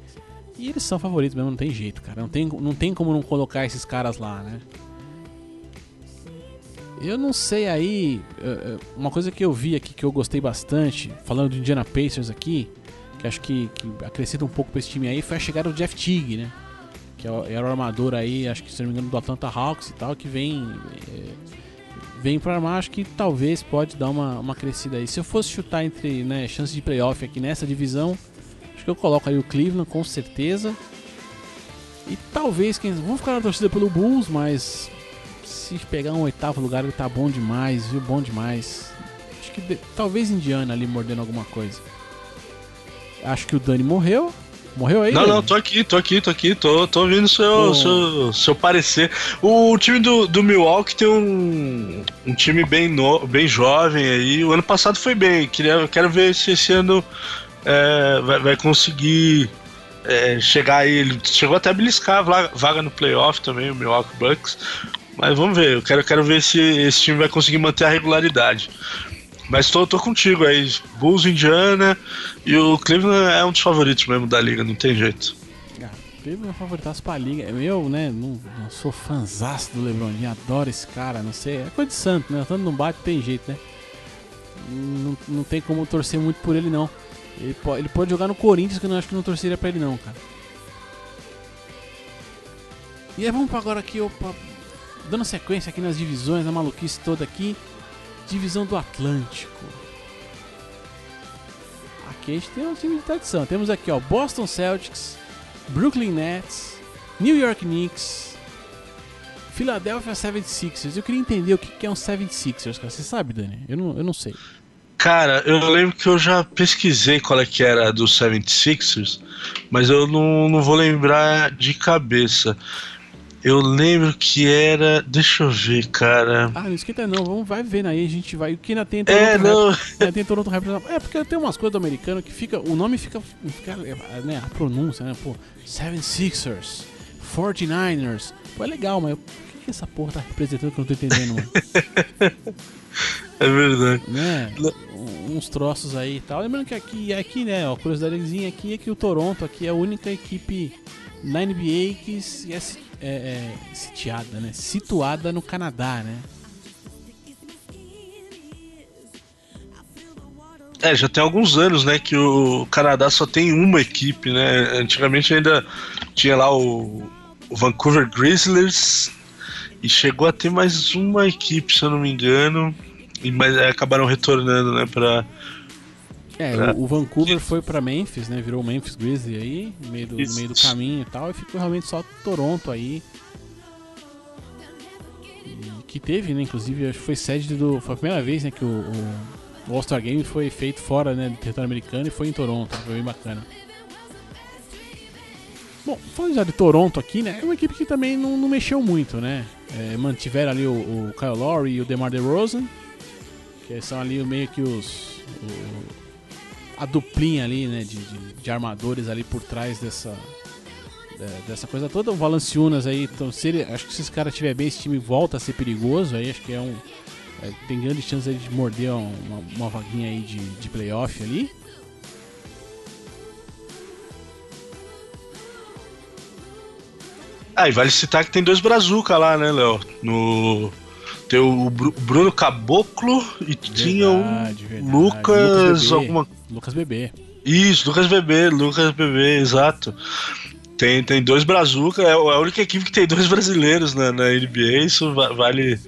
E eles são favoritos mesmo, não tem jeito, cara. Não tem, não tem como não colocar esses caras lá, né? Eu não sei aí. eh, eh, Uma coisa que eu vi aqui que eu gostei bastante, falando do Indiana Pacers aqui, que acho que, que acrescenta um pouco pra esse time aí, foi a chegada do Jeff Teague, né? Que é era o armador aí, acho que se não me engano, do Atlanta Hawks e tal, que vem. eh, vem pra armar, acho que talvez pode dar uma, uma crescida aí. Se eu fosse chutar entre né, chances de playoff aqui nessa divisão, acho que eu coloco aí o Cleveland com certeza. E talvez quem. Vamos ficar na torcida pelo Bulls, mas se pegar um oitavo lugar ele tá bom demais, viu? Bom demais. Acho que de- talvez Indiana ali mordendo alguma coisa. Acho que o Dani morreu. Morreu aí? Não, Dani? não, tô aqui, tô aqui, tô aqui, tô, tô ouvindo seu, seu, seu parecer. O time do, do Milwaukee tem um, um time bem, no, bem jovem aí. O ano passado foi bem. Queria, quero ver se esse ano é, vai, vai conseguir é, chegar aí. Ele chegou até a beliscar a vaga, no playoff também, o Milwaukee Bucks. Mas vamos ver, eu quero, quero ver se esse time vai conseguir manter a regularidade. Mas tô, tô contigo aí. Bulls, Indiana e o Cleveland é um dos favoritos mesmo da liga, não tem jeito. Ah, Teve meu favoritaço pra liga. Eu, né, não, não sou fanzaço do LeBron adoro esse cara, não sei. É coisa de santo, né? Tanto não bate, tem jeito, né? Não, não tem como torcer muito por ele, não. Ele pode, ele pode jogar no Corinthians, que eu não acho que não torceria pra ele, não, cara. E aí, vamos pra agora aqui, opa, dando sequência aqui nas divisões, na maluquice toda aqui. Divisão do Atlântico. Aqui a gente tem um time de tradição. Temos aqui, ó, Boston Celtics, Brooklyn Nets, New York Knicks, Philadelphia 76ers. Eu queria entender o que é um 76ers, cara. Você sabe, Dani? Eu não, eu não sei. Cara, eu lembro que eu já pesquisei qual é que era do 76ers, mas eu não, não vou lembrar de cabeça. Eu lembro que era. Deixa eu ver, cara. Ah, não esquenta não, vamos, vai vendo aí, a gente vai. O que ainda tem É, Toronto não. Raptors- ainda tem Toronto Raptors. É, porque tem umas coisas do americano que fica. O nome fica. fica né, a pronúncia, né? Pô, 76ers, 49ers. Pô, é legal, mas o que, que essa porra tá representando que eu não tô entendendo, mano? É verdade. né? Uns troços aí e tal. Lembrando que aqui, aqui né, ó, curiosidadezinha aqui é que o Toronto aqui é a única equipe na NBA que é, é, é sitiada, né? Situada no Canadá, né? É, já tem alguns anos, né, que o Canadá só tem uma equipe, né? Antigamente ainda tinha lá o, o Vancouver Grizzlies e chegou a ter mais uma equipe, se eu não me engano, mas é, acabaram retornando, né, pra. É, É. o, o Vancouver foi pra Memphis, né? Virou o Memphis Grizzly aí, no meio do, no meio do caminho e tal, e ficou realmente só Toronto aí. E que teve, né? Inclusive, acho que foi sede do. Foi a primeira vez, né, que o, o, o All-Star Game foi feito fora né, do território americano e foi em Toronto. Foi bem bacana. Bom, falando já de Toronto aqui, né? É uma equipe que também não, não mexeu muito, né? É, mantiveram ali o, o Kyle Lowry e o DeMar DeRozan, que são ali meio que os... o- a duplinha ali, né, de, de, de armadores ali por trás dessa de- dessa coisa toda. O Valanciunas aí, então, se ele, acho que se esse cara tiver bem, esse time volta a ser perigoso. Aí acho que é um é, tem grande chance aí de morder uma, uma vaguinha aí de, de playoff ali. Ah, e vale citar que tem dois Brazuca lá, né, Léo? No. Tem o Bru- Bruno Caboclo e tinha um Verdade, verdade. Lucas. Bebê. alguma Lucas Bebê. Isso, Lucas Bebê, Lucas Bebê, exato. Tem, tem dois Brazuca, é a única equipe que tem dois brasileiros na, na NBA, isso va- vale,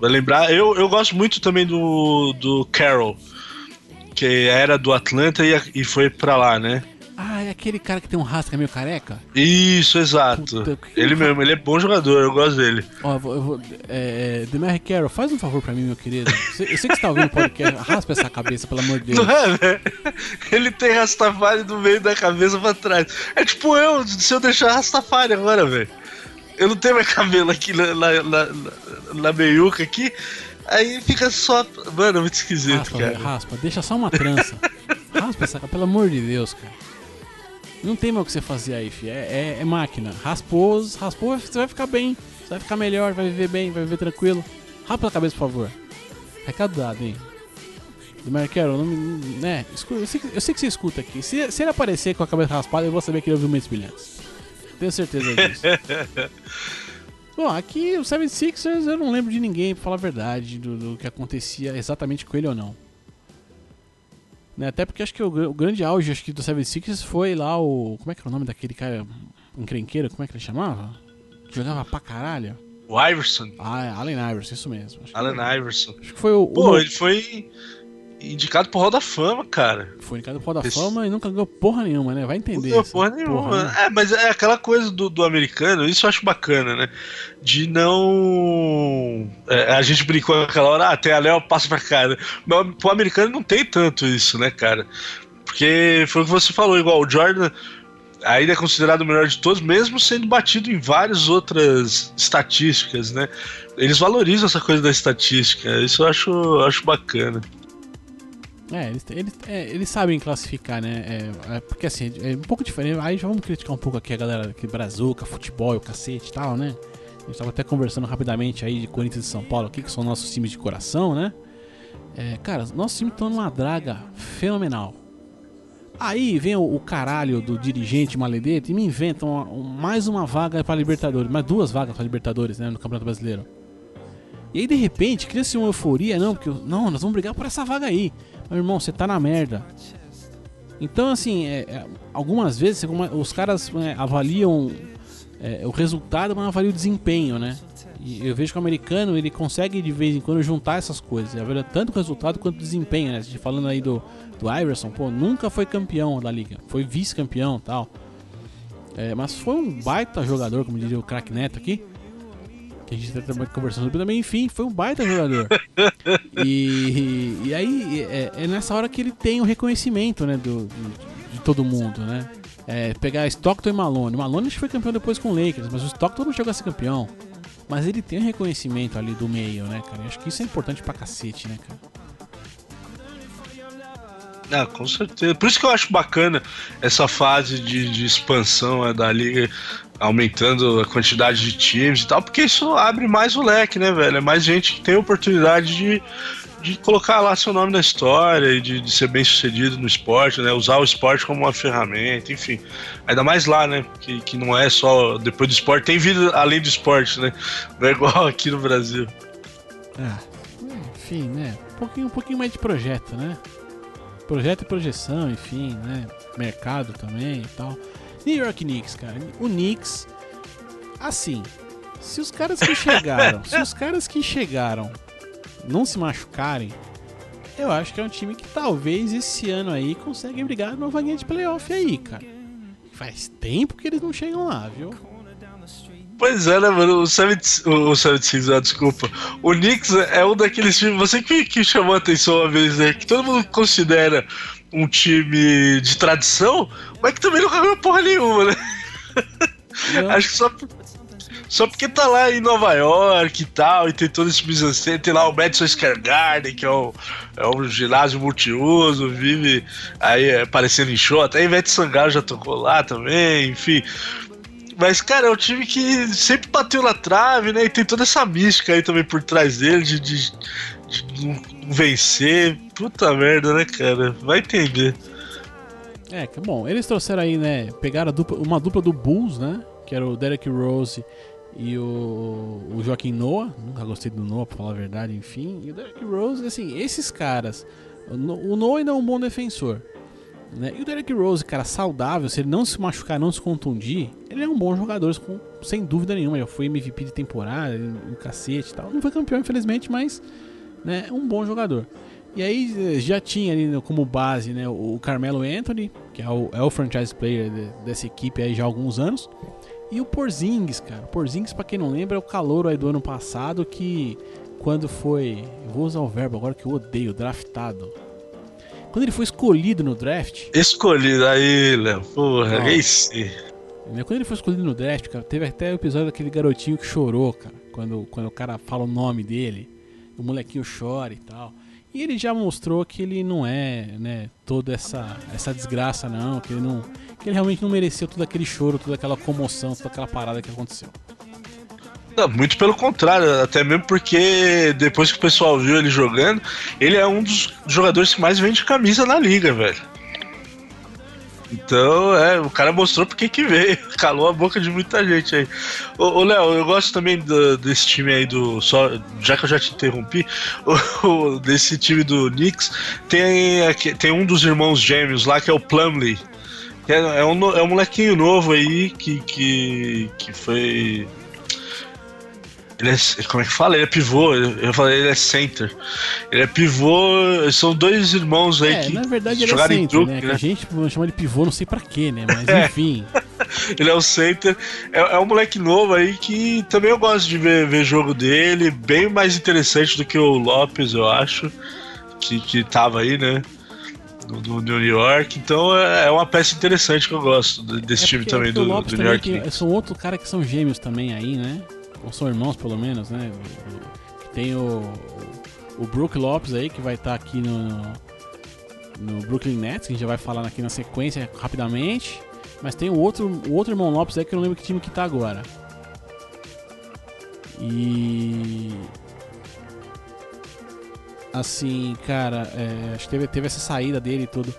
vale lembrar. Eu, eu gosto muito também do, do Carroll, que era do Atlanta e, e foi pra lá, né? Ah, é aquele cara que tem um rasca meio careca? Isso, exato. Puta, que ele mesmo, ele é bom jogador, eu gosto dele. Ó, eu vou, eu vou, é, é, Demar Carroll, faz um favor pra mim, meu querido. Eu sei que você tá ouvindo o podcast, raspa essa cabeça, pelo amor de Deus. Não é, velho? Ele tem Rastafari do meio da cabeça pra trás. É tipo eu, se eu deixar Rastafari agora, velho. Eu não tenho mais cabelo aqui na, na, na, na- meiuca aqui. Aí fica só. Mano, é muito esquisito, Raspa, cara. raspa, deixa só uma trança. raspa essa pelo amor de Deus, cara. Não tem mais o que você fazer aí, fi. É, é- é máquina. Raspou, raspou, você vai ficar bem. Você vai ficar melhor, vai viver bem, vai viver tranquilo. Raspa a cabeça, por favor. Recado dado, hein? Demar Carroll, não. Né? Eu sei, que, eu sei que você escuta aqui. Se, se ele aparecer com a cabeça raspada, eu vou saber que ele ouviu Mentes Brilhantes. Tenho certeza disso. Bom, aqui o 76ers eu não lembro de ninguém, pra falar a verdade, do, do que acontecia exatamente com ele ou não. Né, Até porque acho que o, o grande auge acho que do 76ers foi lá o. Como é que era o nome daquele cara encrenqueiro? Como é que ele chamava? Que jogava pra caralho. O Iverson, Ah, Allen Iverson, isso mesmo. Acho que, Alan Iverson. acho que foi o. Pô, o ele foi indicado pro Hall da Fama, cara. foi indicado pro Hall da Esse- Fama e nunca ganhou porra nenhuma, né? Vai entender. Não, essa porra nenhuma. né? É, mas é aquela coisa do, do americano, isso eu acho bacana, né? De não. é, a gente brincou naquela hora, ah, tem a Léo, passa pra cá. né? Mas pro americano não tem tanto isso, né, cara? Porque foi o que você falou, igual o Jordan. ainda é considerado o melhor de todos, mesmo sendo batido em várias outras estatísticas, né? Eles valorizam essa coisa da estatística, isso eu acho, acho bacana. É, eles, eles, é, eles sabem classificar, né? É, é, porque assim, é um pouco diferente. Aí já vamos criticar um pouco aqui a galera que brazuca, futebol o cacete e tal, né? A gente tava até conversando rapidamente aí de Corinthians e São Paulo aqui, que são nossos times de coração, né? É, cara, nossos times estão numa draga fenomenal. Aí vem o, o caralho do dirigente maledete e me inventam uma- um- mais uma vaga para Libertadores, mais duas vagas para Libertadores, né, no Campeonato Brasileiro. E aí de repente cria-se uma euforia, não, porque não, nós vamos brigar por essa vaga aí. Meu irmão, você tá na merda. Então, assim, é, é, algumas vezes os caras é, avaliam é, o resultado, mas não avaliam o desempenho, né? E eu vejo que o americano ele consegue de vez em quando juntar essas coisas, avalia tanto o resultado quanto o desempenho, né? Falando aí do, do Iverson, pô, nunca foi campeão da liga, foi vice-campeão tal. Mas foi um baita jogador, como diria o craque Neto aqui. Que a gente tá também conversando sobre também, enfim, foi um baita jogador. e, e aí é, é nessa hora que ele tem o reconhecimento, né, do, do- de todo mundo, né? É, pegar Stockton e Malone. Malone foi campeão depois com o Lakers, mas o Stockton não chegou a ser campeão. Mas ele tem o reconhecimento ali do meio, né, cara? Eu acho que isso é importante pra cacete, né, cara? Ah, com certeza. Por isso que eu acho bacana essa fase de, de expansão né, da liga, aumentando a quantidade de times e tal, porque isso abre mais o leque, né, velho? É mais gente que tem a oportunidade de, de colocar lá seu nome na história e de, de ser bem sucedido no esporte, né? Usar o esporte como uma ferramenta, enfim. Ainda mais lá, né? Que, que não é só depois do esporte, tem vida além do esporte, né? Não é igual aqui no Brasil. Ah, enfim, né? Um pouquinho, um pouquinho mais de projeto, né? Projeto e projeção, enfim, né? Mercado também e tal. New York Knicks, cara. O Knicks, assim, se os caras que chegaram, se os caras que chegaram não se machucarem, eu acho que é um time que talvez esse ano aí consegue brigar numa vaguinha de playoff aí, cara. Faz tempo que eles não chegam lá, viu? Pois é, né, mano? O 76, o 76 ah, desculpa. O Knicks é um daqueles times. Você que, que chamou a atenção uma vez, né? Que todo mundo considera um time de tradição, mas que também nunca ganhou porra nenhuma, né? Eu- Acho que só, só porque tá lá em Nova York e tal, e tem todo esse mise tem lá o Madison Square Garden, que é um, é um ginásio multiuso, vive aí é, aparecendo em show, até a Ivete Sangalo já tocou lá também, enfim. Mas, cara, é um time que sempre bateu na trave, né? E tem toda essa mística aí também por trás dele de, de, de vencer. Puta merda, né, cara? Vai entender. É, que bom. Eles trouxeram aí, né? Pegaram dupla- uma dupla do Bulls, né? Que era o Derek Rose e o, o Joaquim Noah. Nunca gostei do Noah, pra falar a verdade, enfim. E o Derek Rose, assim, esses caras. O No- o Noah ainda é um bom defensor. Né? E o Derek Rose, cara, saudável, se ele não se machucar, não se contundir, ele é um bom jogador, com- sem dúvida nenhuma. Já foi MVP de temporada, um cacete e tal. Não foi campeão, infelizmente, mas né, um bom jogador. E aí eh, já tinha ali como base né, o Carmelo Anthony, que é o, é o franchise player de- dessa equipe aí já há alguns anos. E o Porzingis, cara. O Porzingis, pra quem não lembra, é o calouro aí do ano passado que quando foi... Eu vou usar o verbo agora que eu odeio, draftado. Quando ele foi escolhido no draft, Escolhido aí, Léo. Porra, esse. né, quando ele foi escolhido no draft, cara, teve até o episódio daquele garotinho que chorou, cara. Quando, quando o cara fala o nome dele, o molequinho chora e tal. E ele já mostrou que ele não é, né, toda essa, essa desgraça, não. Que ele não. Que ele realmente não mereceu todo aquele choro, toda aquela comoção, toda aquela parada que aconteceu. Não, muito pelo contrário, até mesmo porque depois que o pessoal viu ele jogando, ele é um dos jogadores que mais vende camisa na liga, velho. Então, é, o cara mostrou porque que veio, calou a boca de muita gente aí. Ô, Léo, eu gosto também do- desse time aí do. Só, já que eu já te interrompi, o- desse time do Knicks, tem, tem um dos irmãos gêmeos lá que é o Plumlee. que É, é um, é um molequinho novo aí que, que, que foi. Ele é, como é que fala? Ele é pivô. Eu falei, ele é center. Ele é pivô. São dois irmãos aí É, que na verdade é jogaram em centro, truque, né? Né? a gente chama de pivô, não sei pra quê, né? Mas É. enfim. Ele é o center. É, é um moleque novo aí que também eu gosto de ver, ver jogo dele. Bem mais interessante do que o Lopes, eu acho. Que, que tava aí, né? no, New York. Então é é uma peça interessante que eu gosto de- desse É time também do, do New York são outro cara que são gêmeos também aí, né? Ou são irmãos, pelo menos, né? Tem o, o Brook Lopes aí, que vai estar aqui no, no Brooklyn Nets, que a gente já vai falar aqui na sequência rapidamente. Mas tem o outro, o outro irmão Lopes aí, que eu não lembro que time que tá agora. E. Assim, cara, é, acho que teve, teve essa saída dele e tudo.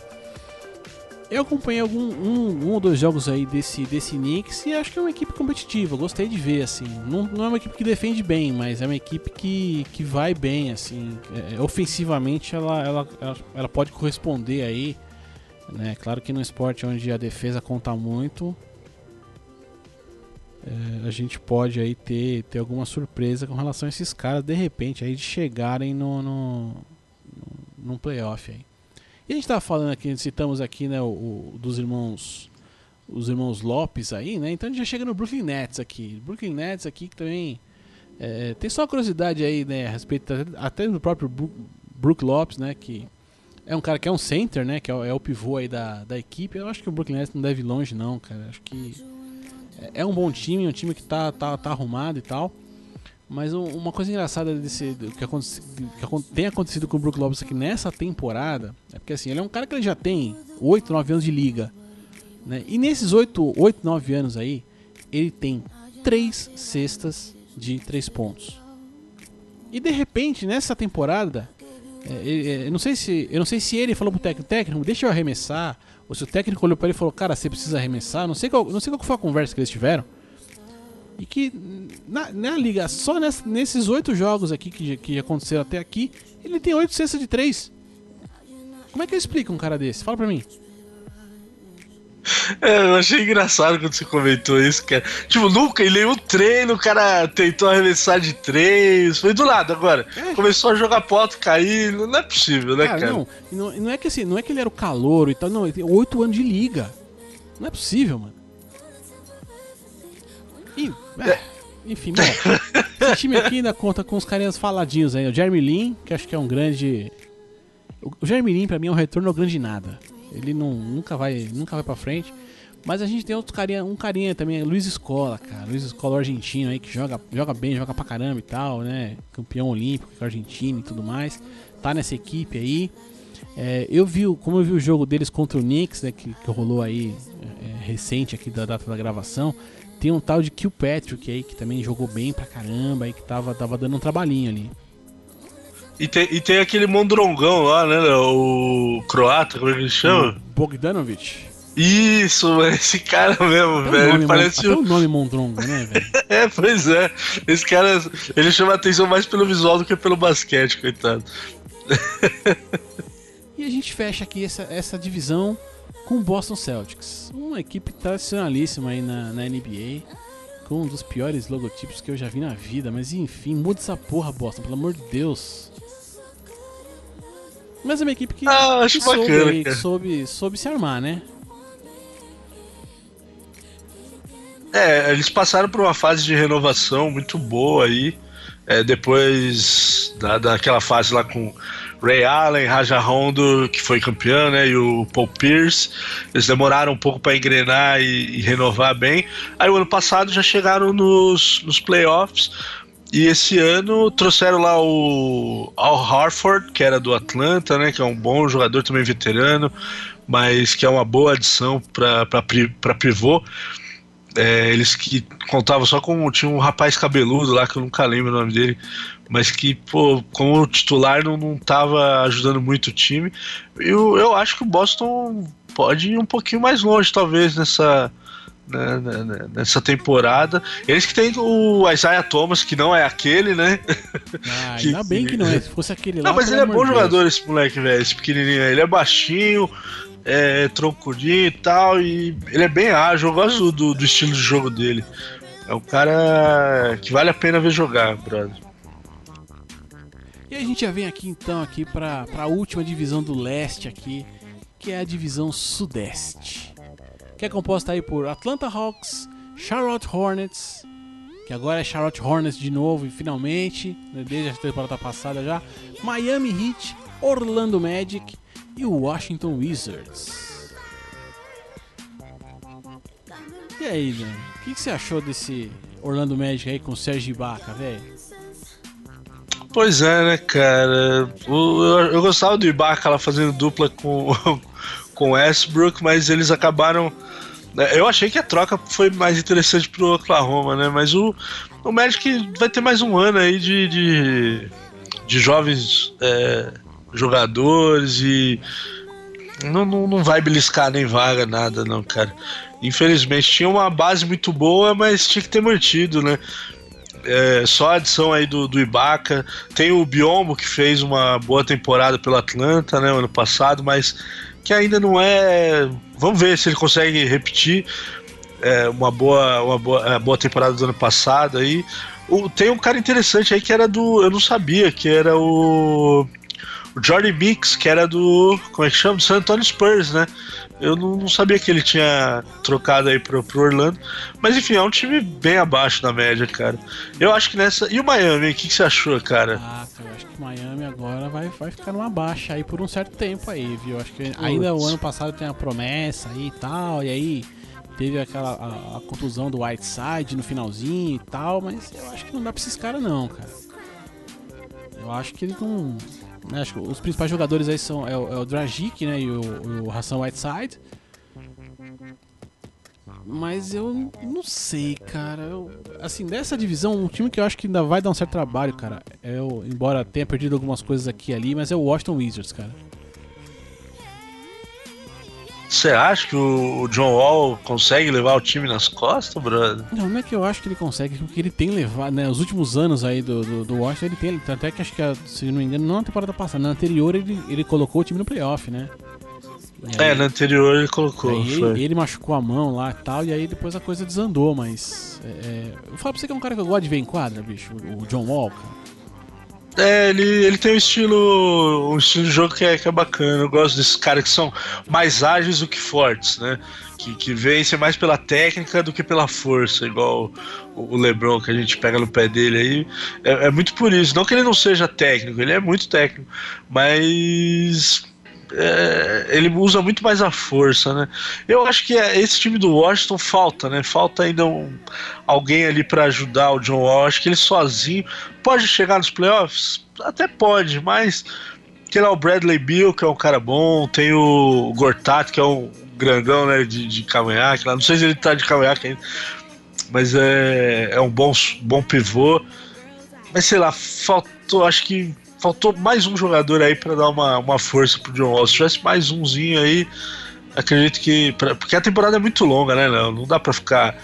Eu acompanhei algum, um, um ou dois jogos aí desse, desse Knicks e acho que é uma equipe competitiva. Gostei de ver, assim. Não, não é uma equipe que defende bem, mas é uma equipe que, que vai bem, assim. É, ofensivamente ela, ela, ela, ela pode corresponder aí. Né? Claro que no esporte onde a defesa conta muito, é, a gente pode aí ter, ter alguma surpresa com relação a esses caras, de repente, aí de chegarem no, no, no, num playoff aí. E a gente tava falando aqui, citamos aqui, né, o, o- dos irmãos os irmãos Lopes aí, né? Então a gente já chega no Brooklyn Nets aqui. Brooklyn Nets aqui que também é, tem só curiosidade aí, né, a respeito até- do próprio Brook, Lopes, né, que é um cara que é um center, né, que é, é o pivô aí da, da equipe. Eu acho que o Brooklyn Nets não deve ir longe não, cara. Acho que é- é um bom time, um time que tá, tá, tá arrumado e tal. Mas um- uma coisa engraçada desse, que, aconte- que tem acontecido com o Brook Lopes aqui nessa temporada é porque assim, ele é um cara que ele já tem 8, 9 anos de liga. Né? E nesses 8, 8, 9 anos aí, ele tem 3 cestas de 3 pontos. E de repente, nessa temporada, é, ele- é, eu, não sei se, eu não sei se ele falou pro técnico, técnico, deixa eu arremessar, ou se o técnico olhou pra ele e falou, cara, você precisa arremessar, não sei qual, não sei qual foi a conversa que eles tiveram. E que na, na liga, só ness- nesses oito jogos aqui que, que aconteceram até aqui, ele tem oito cestas de três. Como é que eu explico um cara desse? Fala pra mim. É, eu achei engraçado quando você comentou isso, cara. Tipo, nunca em nenhum treino o cara tentou arremessar de três. Foi do lado agora. É. Começou a jogar poto, cair. Não é possível, né, Cara, cara? não, não, não é que assim, não é que ele era o calouro e tal, não, ele tem oito anos de liga. Não é possível, mano. É, enfim, bom, esse time aqui ainda conta com os carinhas faladinhos aí. O Jeremy Lin, que acho que é um grande. O Jeremy Lin, pra mim, é um retorno ao grande nada. Ele não, nunca, vai, nunca vai pra frente. Mas a gente tem outro carinha, um carinha também, Luiz Escola, cara. Luiz Escola argentino aí, que joga, joga bem, joga pra caramba e tal, né? Campeão olímpico, argentino e tudo mais. Tá nessa equipe aí. É, eu vi, como eu vi o jogo deles contra o Knicks, né, que, que rolou aí é, recente aqui da data da gravação, tem um tal de Kilpatrick aí que também jogou bem pra caramba aí que tava, tava dando um trabalhinho ali. E, tem, e tem aquele mondrongão lá, né? O croata, como é que ele chama? Bogdanovic. Isso, esse cara mesmo, Até velho. nome, parece o. o nome Mondrongo, né, velho? É, pois é. Esse cara, ele chama atenção mais pelo visual do que pelo basquete, coitado. E a gente fecha aqui essa, essa divisão com o Boston Celtics. Uma equipe tradicionalíssima aí na, na NBA. Com um dos piores logotipos que eu já vi na vida. Mas enfim, muda essa porra, Boston, pelo amor de Deus. Mas é uma equipe que, Ah, que soube, bacana, que soube, soube se armar, né? É, eles passaram por uma fase de renovação muito boa aí. É, depois da, daquela fase lá com Ray Allen, Raja Rondo, que foi campeão, né? E o Paul Pierce. Eles demoraram um pouco para engrenar e, e renovar bem. Aí o ano passado já chegaram nos, nos playoffs. E esse ano trouxeram lá o Al Harford, que era do Atlanta, né? Que é um bom jogador também veterano, mas que é uma boa adição para pivô. É, eles que contavam só com. Tinha um rapaz cabeludo lá, que eu nunca lembro o nome dele, mas que, pô, como titular não, não tava ajudando muito o time. Eu, eu acho que o Boston pode ir um pouquinho mais longe, talvez, nessa. né, né, né, Nessa temporada, eles que tem o Isaiah Thomas, que não é aquele, né? Ah, Que- ainda bem que não é. Se fosse aquele lá. Não, mas ele é bom de Deus. jogador, esse moleque, velho, esse pequenininho. aí. Ele é baixinho, é troncudinho e tal, e ele é bem ágil. Eu gosto do, do estilo de jogo dele. É um cara que vale a pena ver jogar, brother. E a gente já vem aqui então aqui para a última divisão do leste aqui, que é a divisão sudeste. Que é composta aí por Atlanta Hawks, Charlotte Hornets, que agora é Charlotte Hornets de novo e finalmente, né, desde a temporada passada já, Miami Heat, Orlando Magic e o Washington Wizards. E aí, Leandro? O que, que você achou desse Orlando Magic aí com o Serge Ibaka, velho? Pois é, né, cara? Eu, eu gostava do Ibaka lá fazendo dupla com com Westbrook, mas eles acabaram. né, Eu achei que a troca foi mais interessante pro Oklahoma, né? Mas o, o Magic vai ter mais um ano aí de, de, de jovens é, jogadores e não, não, não vai beliscar nem vaga, nada, não, cara. Infelizmente, tinha uma base muito boa, mas tinha que ter mantido, né? É, só a adição aí do, do Ibaka. Tem o Biombo, que fez uma boa temporada pelo Atlanta, né, ano passado, mas que ainda não é. Vamos ver se ele consegue repetir é, uma, boa, uma boa, a boa temporada do ano passado aí. O- tem um cara interessante aí que era do. Eu não sabia, que era o. O Jordan Mix, que era do. Como é que chama? Do San Antonio Spurs, né? Eu não, não sabia que ele tinha trocado aí pro, pro Orlando. Mas enfim, é um time bem abaixo da média, cara. Eu acho que nessa. E o Miami, o que, que você achou, cara? Ah, cara, eu acho que Miami agora vai, vai ficar numa baixa aí por um certo tempo aí, viu? Acho que ainda o ano passado tem a promessa aí e tal, e aí teve aquela a, a contusão do Whiteside no finalzinho e tal, mas eu acho que não dá pra esses caras não, cara. Eu acho que eles não. Né, acho que os principais jogadores aí são é o, é o Dragic, né? E o, o Hassan Whiteside. Mas eu não sei, cara. Eu- assim, dessa divisão, um time que eu acho que ainda vai dar um certo trabalho, cara. É o, embora tenha perdido algumas coisas aqui e ali, mas é o Washington Wizards, cara. Você acha que o, John Wall consegue levar o time nas costas, brother? Não, não é que eu acho que ele consegue, porque ele tem levado, né? Os últimos anos aí do, do, do Washington, ele tem. Tanto é que acho que, se não me engano, não na temporada passada, na anterior ele, ele colocou o time no playoff, né? E aí- É, no anterior ele colocou. Ele, ele machucou a mão lá e tal, e aí depois a coisa desandou, mas. é, é, eu falo pra você que é um cara que eu gosto de ver em quadra, bicho, o, o John Wall, cara. É, ele, ele tem um estilo, um estilo de jogo que é, que é bacana. Eu gosto desses caras que são mais ágeis do que fortes, né? Que, que vencem mais pela técnica do que pela força, igual o, o LeBron que a gente pega no pé dele aí. É, é muito por isso. Não que ele não seja técnico, ele é muito técnico, mas é, ele usa muito mais a força, né? Eu acho que é- esse time do Washington falta, né? Falta ainda um, alguém ali pra ajudar o John Wall. Acho que ele sozinho pode chegar nos playoffs, até pode, mas tem lá o Bradley Bill que é um cara bom, tem o Gortat que é um grandão, né? De, de cavanhaque, não sei se ele tá de cavanhaque ainda, mas é, é um bom, bom pivô. Mas sei lá, faltou, acho que faltou mais um jogador aí pra dar uma, uma força pro John Wall. Se tivesse mais umzinho aí, acredito que. pra- porque a temporada é muito longa, né, Léo? Não dá pra ficar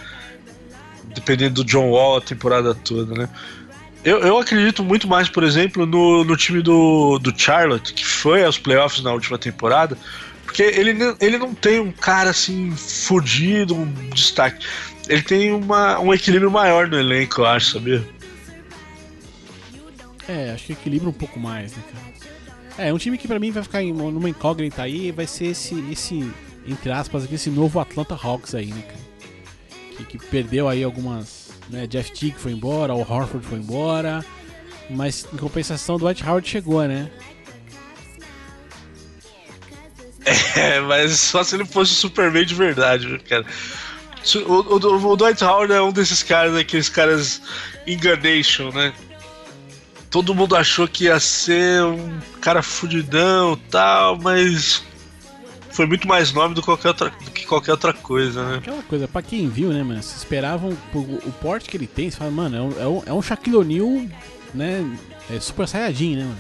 dependendo do John Wall a temporada toda, né? Eu, eu acredito muito mais, por exemplo, no, no time do, do Charlotte, que foi aos playoffs na última temporada, porque ele, ele não tem um cara assim fudido, um destaque. Ele tem uma, um equilíbrio maior no elenco, eu acho, sabia? É, acho que equilibra um pouco mais, né, cara? É, um time que pra mim vai ficar em- numa incógnita aí vai ser esse, esse entre aspas, esse novo Atlanta Hawks aí, né, cara? Que, que perdeu aí algumas. Né, Jeff Teague foi embora, o Horford foi embora. Mas em compensação, Dwight Howard chegou, né? É, mas só se ele fosse o Superman de verdade, cara. O, o, o Dwight Howard é um desses caras, aqueles caras enganation, né? Todo mundo achou que ia ser um cara fudidão e tal, mas foi muito mais nome do, que qualquer outra, do que qualquer outra coisa, né? Aquela coisa, pra quem viu, né, mano? Se esperavam por- o porte que ele tem, você fala, mano, é um, é um, é um Shaquille O'Neal, né? É super saiyajin, né, mano?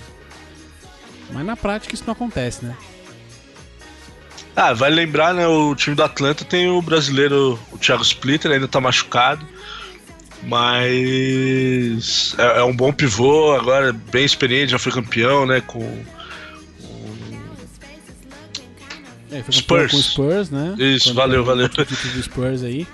Mas na prática isso não acontece, né? Ah, vale lembrar, né? O time do Atlanta tem o brasileiro, o Thiago Splitter, ainda tá machucado. Mas é, é um bom pivô, agora bem experiente, já foi campeão, né? Com É, foi Spurs. com o Spurs, né? Isso, Quando valeu, valeu. o do Spurs aí.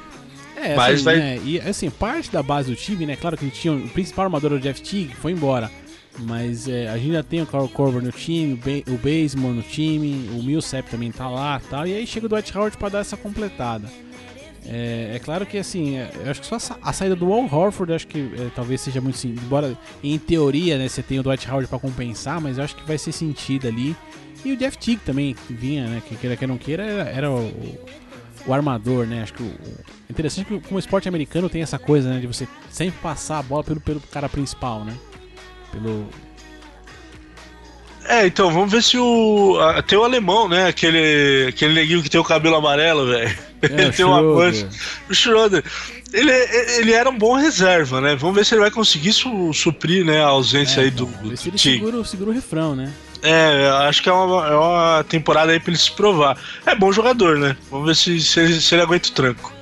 É, Mas assim, vai- né, e assim, parte da base do time, né? Claro que a gente tinha o principal armador, o Jeff Teague, foi embora. Mas é, a gente ainda tem o Carl Corver no time, o, ba o Basemore no time, o Millsap também tá lá tal. E aí chega o Dwight Howard pra dar essa completada. É, é claro que assim, é, eu acho que só a sa- a saída do Al Horford acho que é, talvez seja muito sim. Embora em teoria né, você tenha o Dwight Howard pra compensar, mas eu acho que vai ser sentido ali. E o Jeff Teague também, que vinha, né? Que queira que não queira, era, era o, o armador, né? Acho que o, interessante que como o esporte americano tem essa coisa, né? De você sempre passar a bola pelo, pelo cara principal, né? Pelo. É, então, vamos ver se o. Tem o alemão, né? Aquele, aquele neguinho que tem o cabelo amarelo, velho. É, Ele tem uma mancha. O Schroeder. Ele, ele era um bom reserva, né? Vamos ver se ele vai conseguir su- suprir né, a ausência É, aí do, então, do ele segura, o- segura o refrão, né? É, acho que é uma, é uma temporada aí pra ele se provar. É bom jogador, né? Vamos ver se, se, ele, se ele aguenta o tranco.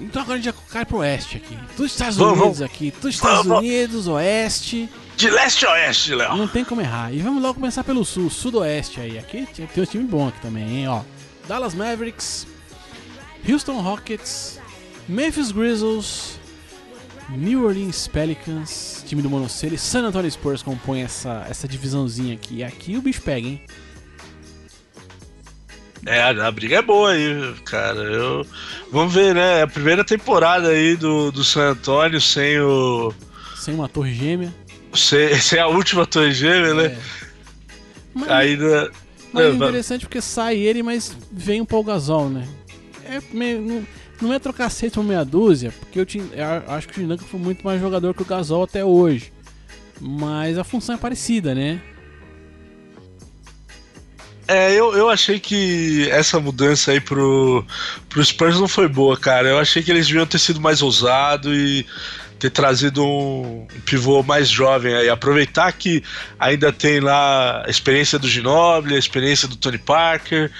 Então agora a gente já cai pro oeste aqui. Dos Estados Vamos, Unidos vamos. aqui. Dos Estados Vamos. Unidos, oeste. De leste a oeste, Léo. Não tem como errar. E vamos logo começar pelo sul, sudoeste aí. Aqui tem tem um time bom aqui também, hein? Ó, Dallas Mavericks, Houston Rockets, Memphis Grizzlies, New Orleans Pelicans, time do Monocelli, San Antonio Spurs compõe essa, essa divisãozinha aqui. E aqui o bicho pega, hein? É, a briga é boa aí, cara. Eu... Vamos ver, né? É a primeira temporada aí do, do San Antonio sem o. Sem uma torre gêmea. Sem, sem a última torre gêmea, né? É. Mas, Ainda. Mas é É, interessante porque sai ele, mas vem o Paul Gasol, né? É meio, não, não é trocar seis por meia dúzia, porque eu, tinha, eu acho que o Tim Duncan foi muito mais jogador que o Gasol até hoje. Mas a função é parecida, né? É, eu, eu achei que essa mudança aí pro, pro Spurs não foi boa, cara. Eu achei que eles deviam ter sido mais ousados e ter trazido um pivô mais jovem aí. Aproveitar que ainda tem lá a experiência do Ginobili, a experiência do Tony Parker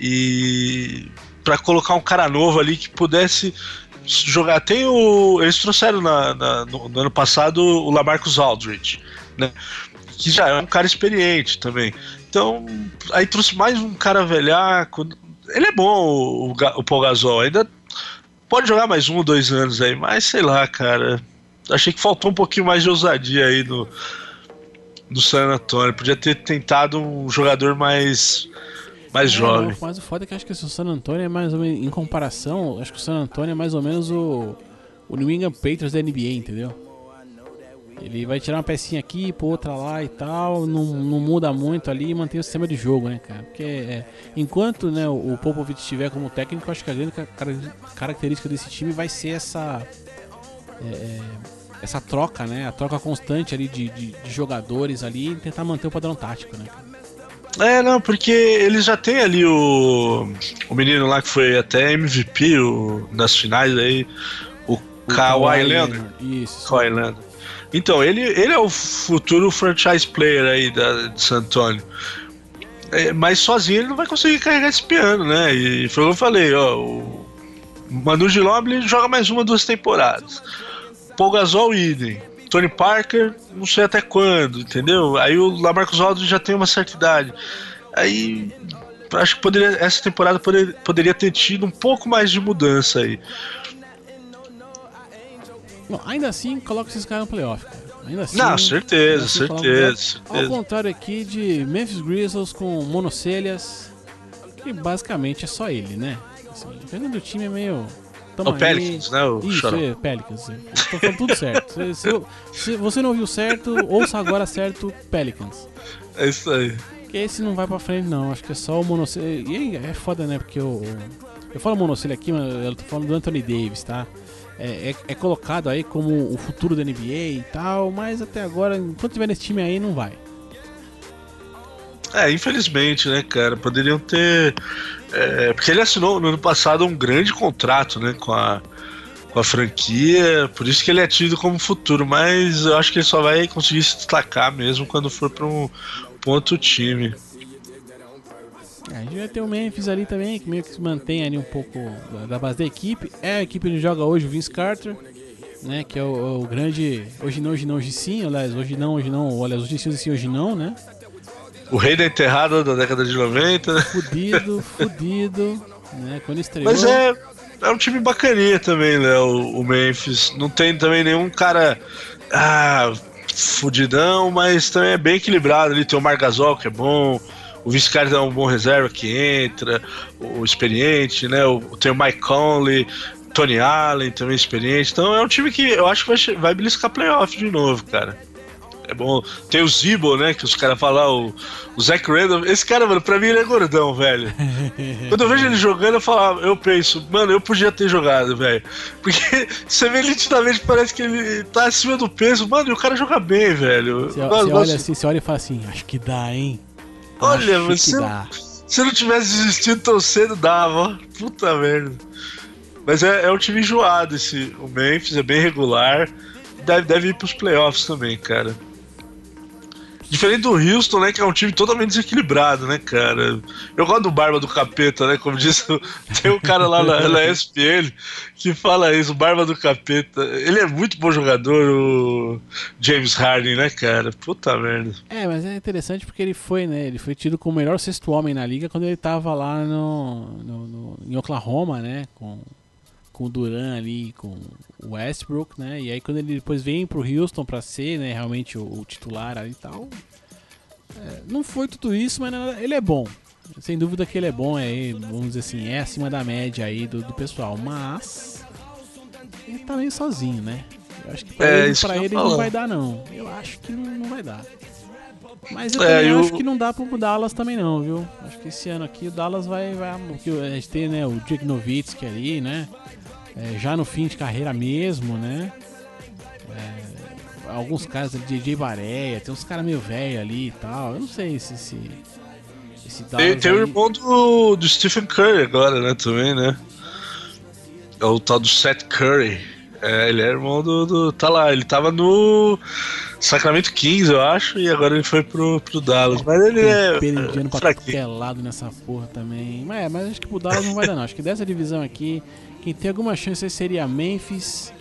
e para colocar um cara novo ali que pudesse jogar. Tem o. Eles trouxeram na, na- no, no ano passado o Lamarcus Aldridge, né? Que já é um cara experiente também. Então, aí trouxe mais um cara velhaco. Ele é bom, o, o Paul Gasol. Ainda pode jogar mais um ou dois anos aí, mas sei lá, cara. Achei que faltou um pouquinho mais de ousadia aí no, no San Antonio. Podia ter tentado um jogador mais, mais É, jovem. não, mas o foda é que acho que esse San Antonio é mais ou menos, em comparação, acho que o San Antonio é mais ou menos o, o New England Patriots da NBA, entendeu? Ele vai tirar uma pecinha aqui, pôr outra lá e tal, não, não muda muito ali e mantém o sistema de jogo, né, cara? Porque é, enquanto né, o Popovich estiver como técnico, eu acho que a grande ca- cara- característica desse time vai ser essa é, essa troca, né? A troca constante ali de, de, de jogadores ali e tentar manter o padrão tático, né? cara? É, não, porque eles já tem ali o, o menino lá que foi até MVP o, nas finais aí, o, O Kawhi Leonard. Isso. Kawhi Leonard. Então, ele, ele é o futuro franchise player aí da, de San Antonio. É, mas sozinho ele não vai conseguir carregar esse piano, né? E foi o que eu falei, ó. O Manu Ginobili joga mais uma, duas temporadas. Paul Gasol, idem. Tony Parker, não sei até quando, entendeu? Aí o Lamarcus Aldridge já tem uma certa idade. Aí acho que poderia, essa temporada poder- poderia ter tido um pouco mais de mudança aí. Bom, ainda assim, coloca esses caras no playoff, cara. Ainda assim. Não, certeza, assim, certeza, playoff. Ao certeza. contrário aqui de Memphis Grizzlies com monocelhas, que basicamente é só ele, né? Assim, dependendo do time é meio. tamo O aí. Pelicans, né? O Isso, é, Pelicans. Eu Tô falando tudo certo. Se, se eu- se você não ouviu certo, ouça agora certo Pelicans. É isso aí. Porque esse não vai pra frente, não. Acho que é só o monocelha. E é foda, né? Porque o. Eu falo monocelha aqui, mas eu tô falando do Anthony Davis, tá? É, é- é colocado aí como o futuro da NBA e tal, mas até agora, enquanto tiver nesse time aí, não vai. É, infelizmente, né, cara? Poderiam ter. é, porque ele assinou no ano passado um grande contrato, né, com a, com a franquia, por isso que ele é tido como futuro, mas eu acho que ele só vai conseguir se destacar mesmo quando for para um, um outro time. É, a gente vai ter o Memphis ali também, que meio que se mantém ali um pouco da, base da equipe. É a equipe que joga hoje o Vince Carter, né? Que é o, o grande. Hoje não, hoje não, hoje sim. Aliás, hoje não, hoje não. Aliás, hoje sim, hoje sim, hoje não, né? O rei da enterrada da década de 90. Fudido, fudido, né? Quando estreou. Mas é, é um time bacaninha também, né? O, o Memphis. Não tem também nenhum cara. Ah, fudidão, mas também é bem equilibrado. Ali tem o Margasol, que é bom. O Viscardi é um bom reserva que entra. O experiente, né? O, tem o Mike Conley. Tony Allen também experiente. Então é um time que eu acho que vai, vai beliscar playoff de novo, cara. é bom. Tem o Zibo, né? Que os caras falam, o, o Zach Randall. Esse cara, mano, pra mim ele é gordão, velho. Quando eu vejo ele jogando, eu falo, eu penso, mano, eu podia ter jogado, velho. Porque você vê nitidamente, parece que ele tá acima do peso, mano, e o cara joga bem, velho. Você, olha assim, você olha e fala assim, acho que dá, hein? Olha, acho você-. Se eu não tivesse desistido tão cedo, dava. Puta merda. Mas é, é um time enjoado esse. O Memphis é bem regular. Deve, deve ir pros playoffs também, cara. Diferente do Houston, né? Que é um time totalmente desequilibrado, né, cara? Eu gosto do Barba do Capeta, né? Como o- tem um cara lá na, na SPL que fala isso, Barba do Capeta. Ele é muito bom jogador, o James Harden, né, cara? Puta merda. É, mas é interessante porque ele foi, né? Ele foi tido como o melhor sexto homem na liga quando ele tava lá no, no- no- em Oklahoma, né? Com, com o Duran ali, com o Westbrook, né? E aí quando ele depois vem pro Houston pra ser, né, realmente o, o titular ali e tal. é, não foi tudo isso, mas nada- ele é bom. Sem dúvida que ele é bom, é, vamos dizer assim, é acima da média aí do, do pessoal. Mas ele tá meio sozinho, né? Eu acho que pra É, ele, pra ele não vai dar, não. Eu acho que não, não vai dar. Mas eu É, também eu- acho que não dá pro Dallas também não, viu? Acho que esse ano aqui o Dallas vai... vai porque a gente tem né, o Dirk Nowitzki ali, né? É, já no fim de carreira mesmo, né? É, alguns caras ali, DJ Bareia, tem uns caras meio velho ali e tal. Eu não sei se esse Tem, tem o irmão do, do Stephen Curry agora, né, também, né? É o tal do Seth Curry. É, ele é irmão do, do- Tá lá, ele tava no Sacramento Kings, eu acho, e agora ele foi pro, pro Dallas. Mas ele é. peridiano pra fraquinho. qualquer lado nessa porra também. Mas, é, mas acho que pro Dallas não vai dar não. Acho que dessa divisão aqui, quem tem alguma chance aí seria Memphis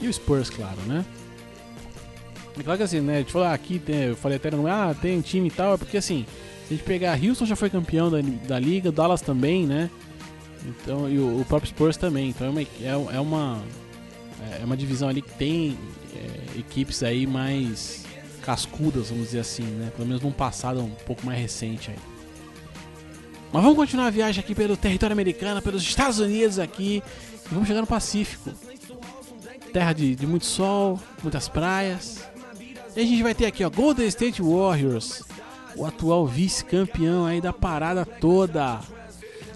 e o Spurs, claro, né? É claro que assim, né? A gente falou, ah, aqui tem, eu falei até no ah, tem time e tal, é porque assim, se a gente pegar, Houston já foi campeão da, da liga, Dallas também, né? Então, e o, o próprio Spurs também. Então é uma, é, é uma, é uma divisão ali que tem é, equipes aí mais cascudas, vamos dizer assim, né? Pelo menos num passado um pouco mais recente aí. Mas vamos continuar a viagem aqui pelo território americano, pelos Estados Unidos aqui. E vamos chegar no Pacífico. Terra de, de muito sol, muitas praias. E a gente vai ter aqui, ó, Golden State Warriors. O atual vice-campeão aí da parada toda.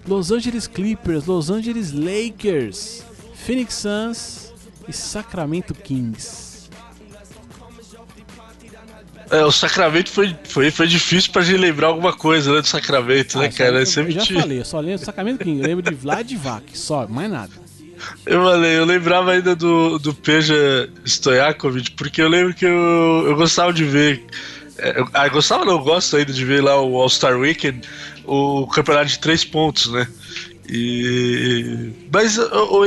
Los Angeles Clippers, Los Angeles Lakers, Phoenix Suns e Sacramento Kings. É, o Sacramento foi, foi, foi difícil pra gente lembrar alguma coisa, né, do Sacramento, né, Ah, cara? eu, É sempre eu já falei, eu só lembro do Sacramento Kings, eu lembro de Vladivac, só, mais nada. Eu falei, eu lembrava ainda do, do Peja Stojakovic, porque eu lembro que eu, eu gostava de ver. é, eu, ah, eu gostava, não, eu gosto ainda de ver lá o All-Star Weekend, o campeonato de três pontos, né? E, mas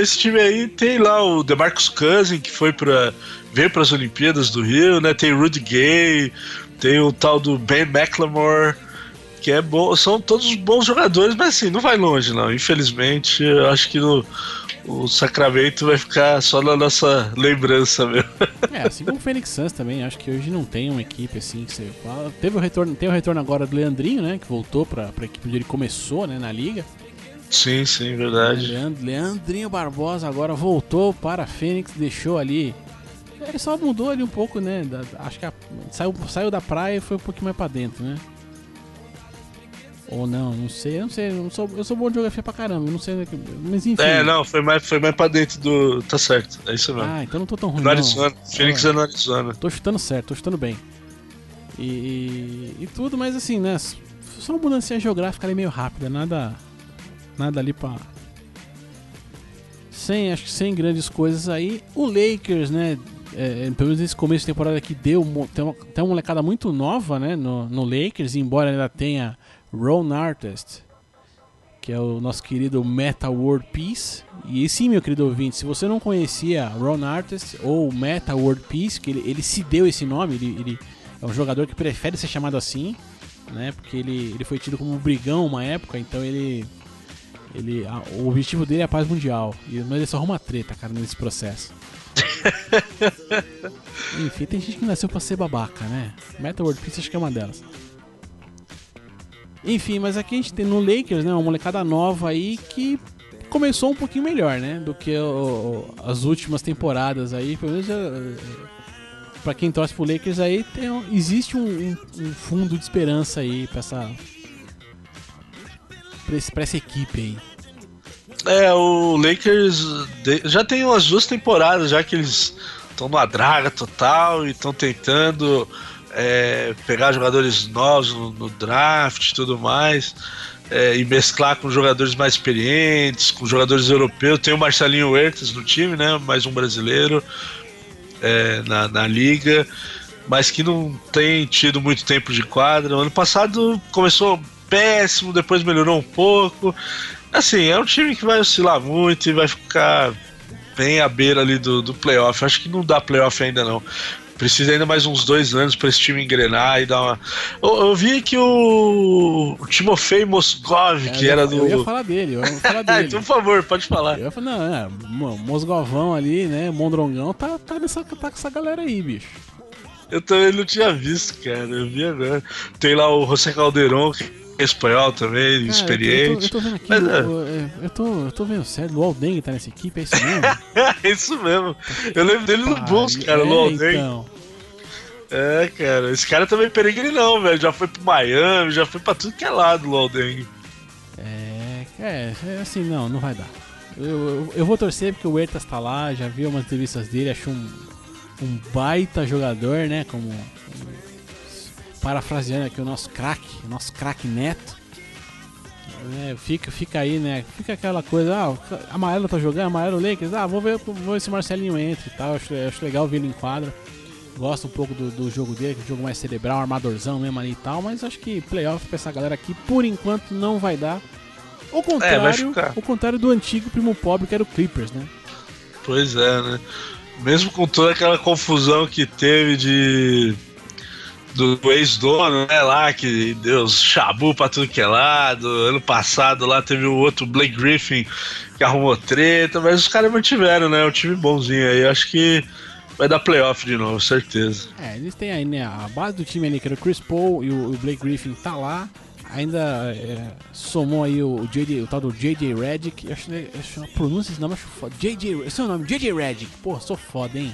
esse time aí tem lá o DeMarcus Cousins, que foi para veio para as Olimpíadas do Rio, né? Tem Rudy Gay, tem o tal do Ben McLemore, que é bom, são todos bons jogadores, mas assim, não vai longe não. Infelizmente, eu acho que no, o Sacramento vai ficar só na nossa lembrança mesmo. É, assim como o Phoenix Suns também, acho que hoje não tem uma equipe assim que você fala. Teve o retorno, tem o retorno agora do Leandrinho, né? Que voltou pra, pra equipe onde ele começou, né? Na liga. Sim, sim, verdade. Leand- Leandrinho Barbosa agora voltou para a Fênix, deixou ali. Ele só mudou ali um pouco, né? da- acho que a- saiu, saiu da praia e foi um pouquinho mais pra dentro, né? Ou não, não sei, eu não sei. Eu, não sou, eu sou bom de geografia pra caramba, não sei. Mas enfim. É, não, foi mais, foi mais pra dentro do. Tá certo, é isso mesmo. Ah, então não tô tão ruim. no não. Arizona, Phoenix Ah. é no Arizona. Tô chutando certo, tô chutando bem. E, e, e tudo, mas assim, né? Só uma mudança geográfica ali meio rápida, nada. Nada ali pra. Sem, acho que sem grandes coisas aí. O Lakers, né? É, pelo menos nesse começo de temporada aqui deu tem uma, tem uma molecada muito nova, né? No, no Lakers, embora ainda tenha Ron Artest, que é o nosso querido Meta World Peace. E sim, meu querido ouvinte, se você não conhecia Ron Artest ou Meta World Peace, que ele, ele se deu esse nome, ele, ele é um jogador que prefere ser chamado assim, né? Porque ele, ele foi tido como um brigão uma época, então ele. ele a- o objetivo dele é a paz mundial. E, mas ele só arruma treta, cara, nesse processo. Enfim, tem gente que nasceu pra ser babaca, né? Meta World Peace acho que é uma delas. Enfim, mas aqui a gente tem no Lakers, né? Uma molecada nova aí que começou um pouquinho melhor, né? Do que o- as últimas temporadas aí. Pelo menos já, pra quem torce pro Lakers aí, tem existe um, um- um fundo de esperança aí pra essa. Pra, esse- pra essa equipe aí. É, o Lakers já tem umas duas temporadas já que eles estão numa draga total e estão tentando é, pegar jogadores novos no, no draft e tudo mais. é, e mesclar com jogadores mais experientes, com jogadores europeus. Tem o Marcelinho Huertas no time, né? Mais um brasileiro é, na, na liga, mas que não tem tido muito tempo de quadra. O ano passado começou péssimo, depois melhorou um pouco. Assim, é um time que vai oscilar muito e vai ficar bem à beira ali do, do playoff. Acho que não dá playoff ainda não. Precisa ainda mais uns dois anos para esse time engrenar e dar uma. Eu, eu vi que o, o Timofei Mosgov, É, que eu, era do. eu ia falar dele, eu ia falar Ah, dele. então, por favor, pode falar. Eu ia falar, não, é, mo- Mosgovão ali, né? Mondrongão tá, tá, nessa, tá com essa galera aí, bicho. Eu também não tinha visto, cara. Eu vi agora. Tem lá o José Calderon, que espanhol também, Cara, experiente. Eu tô, eu tô vendo aqui, Mas, é. eu, eu- eu tô, eu tô vendo sério, o tá nessa equipe, é isso mesmo? é isso mesmo. Eu lembro dele no Bulls, cara, é, Londres. então. É, cara. Esse cara também é peregrinão, velho. Já foi pro Miami, já foi pra tudo que é lado, Alden. É, é, é assim, não, não vai dar. Eu, eu, eu vou torcer porque o Huertas tá lá, já vi umas entrevistas dele, acho um, um baita jogador, né? Como. Parafraseando aqui o nosso craque, o nosso craque neto. É, fica, fica aí, né? Fica aquela coisa, ah, o amarelo tá jogando, amarelo Lakers, ah, vou ver, vou ver se o Marcelinho entra e tal. Acho, acho legal ver ele em quadra. Gosto um pouco do, do jogo dele, que é um jogo mais cerebral, armadorzão mesmo ali e tal, mas acho que playoff pra essa galera aqui, por enquanto, não vai dar. Ao contrário, ficar. ao contrário do antigo primo pobre que era o Clippers, né? Pois é, né? Mesmo com toda aquela confusão que teve de. Do ex-dono, né, lá, que deu chabu pra tudo que é lado. Ano passado lá teve o outro Blake Griffin que arrumou treta, mas os caras mantiveram, né? O time bonzinho aí. Acho que vai dar playoff de novo, certeza. É, eles têm aí, né, a base do time ali, que era o Chris Paul e o, o Blake Griffin tá lá. Ainda é, somou aí o, o JJ, o tal do JJ Redick. Eu acho, eu acho a pronúncia desse nome, acho foda. JJ, é o nome, JJ Redick. Pô, sou foda, hein?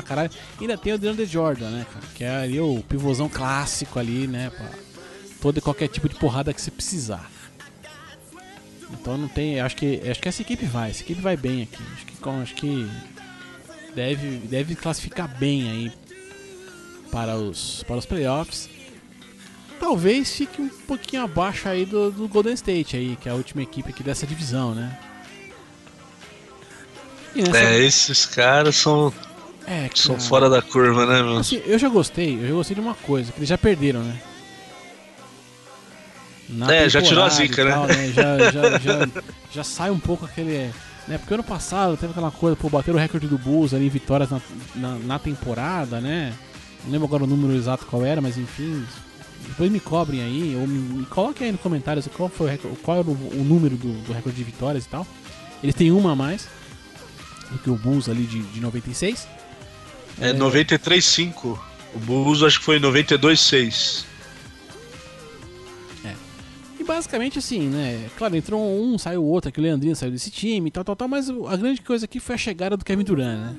Pra caralho. Ainda tem o DeAndre Jordan, né, cara? Que é ali o pivôzão clássico ali, né? Pra todo e qualquer tipo de porrada que você precisar. Então não tem. Acho que, acho que essa equipe vai. Essa equipe vai bem aqui. Acho que, acho que deve, deve classificar bem aí para os, para os playoffs. Talvez fique um pouquinho abaixo aí do, do Golden State aí, que é a última equipe aqui dessa divisão, né? Nessa- É, esses caras são, é, são cara. fora da curva, né, meu? Assim, eu já gostei, eu já gostei de uma coisa, que eles já perderam, né? Na É, já tirou a zica, né? tal, Já, já, já, já sai um pouco aquele. Né? Porque ano passado teve aquela coisa, pô, bateram o recorde do Bulls ali em vitórias na, na, na temporada, né? Não lembro agora o número exato qual era, mas enfim. Depois me cobrem aí, ou me, me coloquem aí nos comentários qual foi o, recorde, qual era o, o número do, do recorde de vitórias e tal. Eles têm uma a mais do que o Bulls ali de, de 96. É 93,5. O Bulls acho que foi 92,6. E basicamente assim, né? Claro, entrou um, saiu o outro, que o Leandrinho saiu desse time e tal, tal, tal, mas a grande coisa aqui foi a chegada do Kevin Durant, né?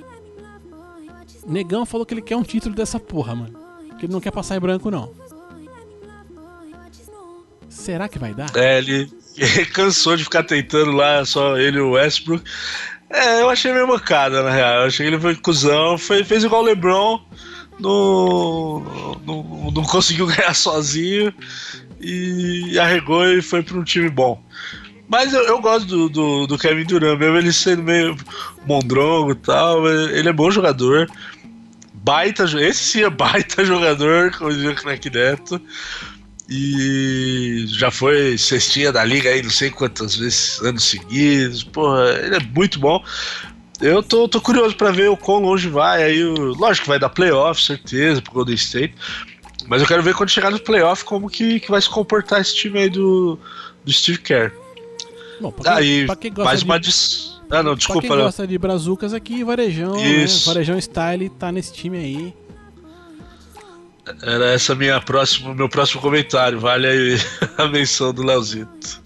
Negão falou que ele quer um título dessa porra, mano. Que ele não quer passar em branco, não. Será que vai dar? É, ele, ele cansou de ficar tentando lá, só ele e o Westbrook. É, eu achei meio mancada, na real. Eu achei que ele foi cuzão, foi, fez igual o LeBron, não, não, não conseguiu ganhar sozinho e arregou e foi para um time bom. Mas eu, eu gosto do, do, do Kevin Durant, mesmo ele sendo meio mondrongo e tal, ele é bom jogador. Baita, esse sim é baita jogador, como dizia o Crack Neto. E já foi cestinha da liga aí não sei quantas vezes, anos seguidos. Porra, ele é muito bom. Eu tô, tô curioso pra ver o quão longe vai. Aí, o- lógico que vai dar playoff, certeza, pro Golden State. Mas eu quero ver quando chegar no playoff como que, que vai se comportar esse time aí do, do Steve Kerr. Bom, pra quem, Aí, pra quem gosta mais de, uma. Dis... Ah, não, pra desculpa, quem Léo. gosta de brazucas aqui, Varejão, né? Varejão Style tá nesse time aí. Era essa minha próxima, meu próximo comentário. Vale aí a menção do Leozito.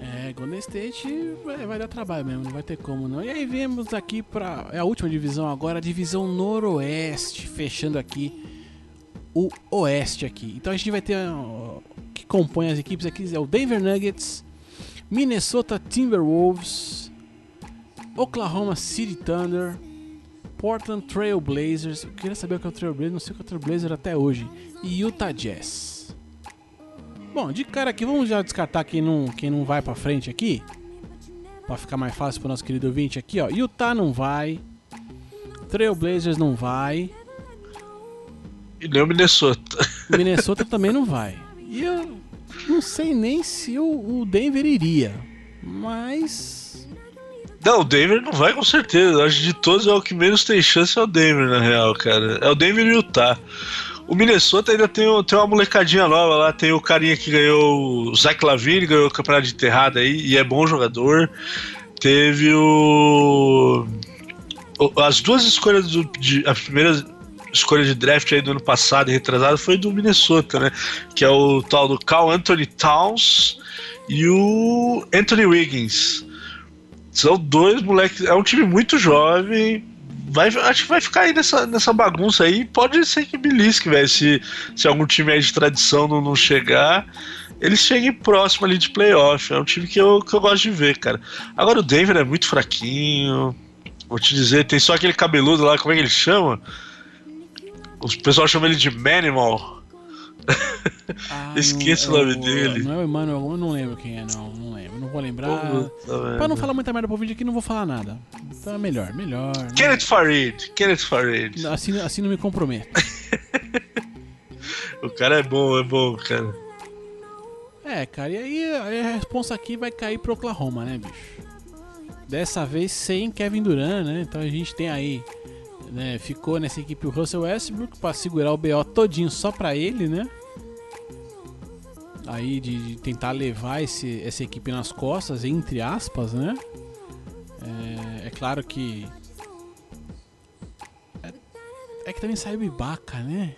É, Golden State vai, vai dar trabalho mesmo, não vai ter como não. E aí viemos aqui pra. É a última divisão agora, a divisão noroeste, fechando aqui o oeste aqui. Então a gente vai ter. ó, que compõe as equipes aqui é o Denver Nuggets, Minnesota Timberwolves, Oklahoma City Thunder, Portland Trail Blazers. Eu queria saber o que é o Trail Blazers, não sei o que é o Trail Blazer até hoje. E Utah Jazz. Bom, de cara aqui, vamos já descartar quem não, quem não vai pra frente aqui. Pra ficar mais fácil pro nosso querido ouvinte aqui, ó. Utah não vai. Trailblazers não vai. E nem o Minnesota. Minnesota também não vai. E eu não sei nem se o Denver iria. Mas. Não, o Denver não vai com certeza. Acho que de todos é o que menos tem chance é o Denver, na real, cara. É o Denver e o Utah. O Minnesota ainda tem, tem uma molecadinha nova lá. Tem o carinha que ganhou o Zach Lavine, ganhou o campeonato de enterrada aí, e é bom jogador. Teve o. As duas escolhas do. De, a primeira escolha de draft aí do ano passado retrasado foi do Minnesota, né? Que é o tal do Cal Anthony Towns e o Anthony Wiggins. São dois moleques. É um time muito jovem. Vai, acho que vai ficar aí nessa, nessa bagunça aí. Pode ser que belisque, velho. Se, se algum time aí de tradição não, não chegar, eles cheguem próximo ali de playoff. É um time que eu, que eu gosto de ver, cara. Agora o Denver é muito fraquinho. Vou te dizer, tem só aquele cabeludo lá, como é que ele chama? O pessoal chama ele de Manimal. Ah, Esqueço não- o nome dele. Não é o Emmanuel, eu não lembro quem é, não. Não lembro. Não vou lembrar. Puta. Pra não falar muita merda pro vídeo aqui, não vou falar nada. Então é melhor, melhor. né? Kenneth Farid. Kenneth Farid. Assim, assim não me comprometo. O cara é bom, é bom, cara. É, cara, e aí, aí a responsa aqui vai cair pro Oklahoma, né, bicho? Dessa vez sem Kevin Durant, né? Então a gente tem aí. Né, ficou nessa equipe o Russell Westbrook pra segurar o BO todinho só pra ele, né? Aí de, de tentar levar esse, essa equipe nas costas, entre aspas, né? É, é claro que. É, é que também saiu Ibaka, né?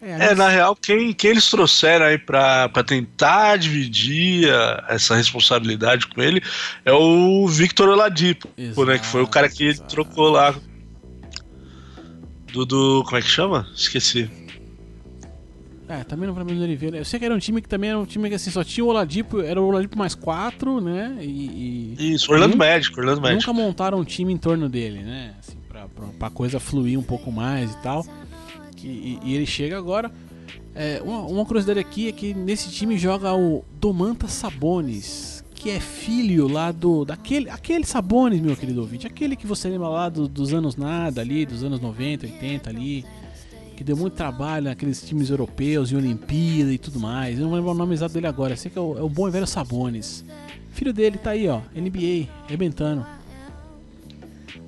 É, aliás- na real, quem, quem eles trouxeram aí pra, pra tentar dividir a- essa responsabilidade com ele é o Victor Oladipo, né? Que foi o cara que ele Exato, trocou lá. Do, do. Como é que chama? Esqueci. É, também não Flamengo do Oliveira. Eu sei que era um time que também era um time que assim, só tinha o Oladipo, era o Oladipo mais quatro, né? E, e Isso, Orlando Nunca- Magic, Orlando Magic. nunca montaram um time em torno dele, né? Assim, pra, pra, pra coisa fluir um pouco mais e tal. E, e ele chega agora. É, uma, uma curiosidade aqui é que nesse time joga o Domantas Sabonis, que é filho lá do. daquele. Aquele Sabonis, meu querido ouvinte. Aquele que você lembra lá do- dos anos nada ali, dos anos 90, 80 ali. Que deu muito trabalho naqueles times europeus e Olimpíada e tudo mais. Eu não vou lembrar o nome exato dele agora. Sei que é o, é o bom e velho Sabonis. Filho dele tá aí, ó. NBA, arrebentando.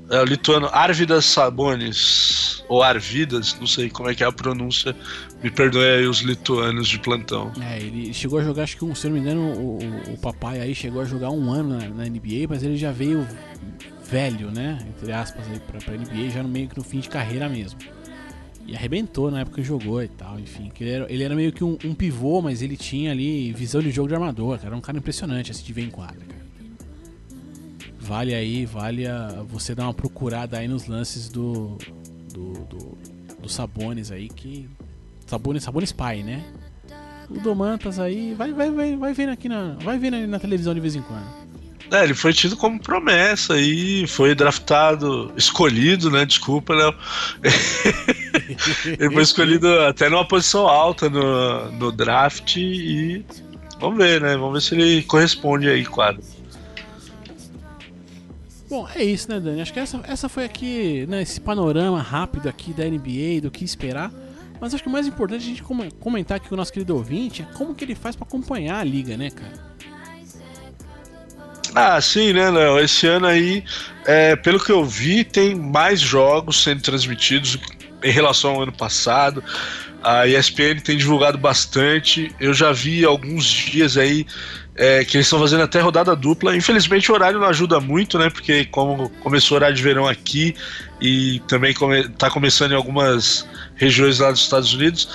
É o lituano Arvidas Sabonis. Ou Arvidas, não sei como é que é a pronúncia. Me perdoe aí os lituanos de plantão. É, ele chegou a jogar, acho que, um, se não me engano, o, o- o papai aí chegou a jogar um ano na, na NBA, mas ele já veio velho, né? Entre aspas, aí pra, pra NBA, já no meio que no fim de carreira mesmo. E arrebentou na época que jogou e tal, enfim. Ele era, ele era meio que um, um pivô, mas ele tinha ali visão de jogo de armador, cara. Era um cara impressionante assim de ver em quadra, cara. Vale aí, vale a, você dar uma procurada aí nos lances do. do. do, do Sabones aí, que. Sabones, Sabones pai, né? O Domantas aí, vai, vai, vai, vai vendo aqui na. Vai vendo aí na televisão de vez em quando. É, ele foi tido como promessa e foi draftado, escolhido, né? Desculpa, Léo. ele foi escolhido até numa posição alta no, no draft e vamos ver, né? Vamos ver se ele corresponde aí, quadro. Bom, é isso, né, Dani? Acho que essa, essa foi aqui, né, esse panorama rápido aqui da NBA, do que esperar. Mas acho que o mais importante a gente come- comentar aqui com o nosso querido ouvinte é como que ele faz pra acompanhar a liga, né, cara? Ah, sim, né, Léo? Esse ano aí, é, pelo que eu vi, tem mais jogos sendo transmitidos em relação ao ano passado. A ESPN tem divulgado bastante. Eu já vi alguns dias aí é, que eles estão fazendo até rodada dupla. Infelizmente o horário não ajuda muito, né? Porque como começou o horário de verão aqui e também come, tá começando em algumas regiões lá dos Estados Unidos.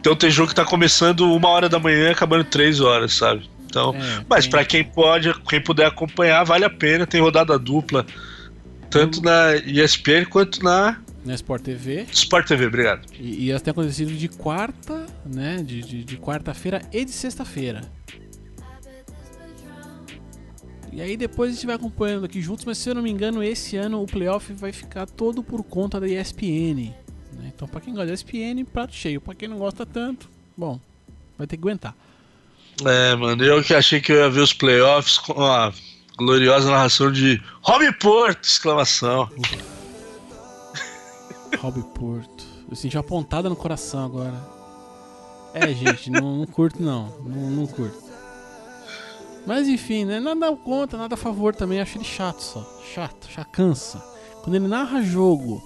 Então tem jogo que tá começando uma hora da manhã acabando três horas, sabe? Então, É, mas pra quem pode, quem puder acompanhar, vale a pena. Tem rodada dupla, tanto na ESPN quanto na Na Sport TV. Sport TV. Obrigado. E, e elas têm acontecido de quarta, né? De, de, de quarta-feira e de sexta-feira. E aí depois a gente vai acompanhando aqui juntos, mas se eu não me engano, esse ano o playoff vai ficar todo por conta da ESPN. né? Então, pra quem gosta da ESPN, prato cheio. Pra quem não gosta tanto, bom, vai ter que aguentar. É, mano, eu que achei que eu ia ver os playoffs com a gloriosa narração de Rob Porto! Exclamação. Rob Porto. Eu senti uma pontada no coração agora. É, gente, não, não curto não. não. Não curto. Mas enfim, né? Nada contra, nada a favor também. Acho ele chato só. Chato, já cansa. Quando ele narra jogo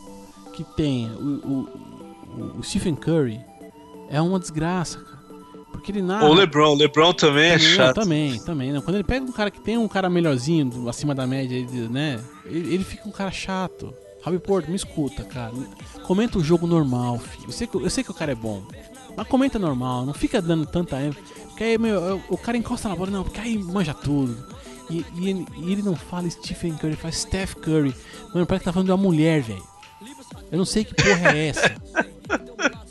que tem o, o, o- Stephen Curry, é uma desgraça, cara. Porque ele narra. O LeBron, o LeBron também é Também, chato. Também, também. Não. Quando ele pega um cara que tem um cara melhorzinho, do- acima da média, de- né? Ele, ele fica um cara chato. Robbie Porto, me escuta, cara. Comenta o jogo normal, filho. Eu sei, que, eu sei que o cara é bom. Mas comenta normal, não fica dando tanta ênfase. Porque aí, meu, o cara encosta na bola, não, porque aí manja tudo. E, e ele, e ele não fala Stephen Curry, ele faz Steph Curry. Mano, parece que tá falando de uma mulher, velho. Eu não sei que porra é essa.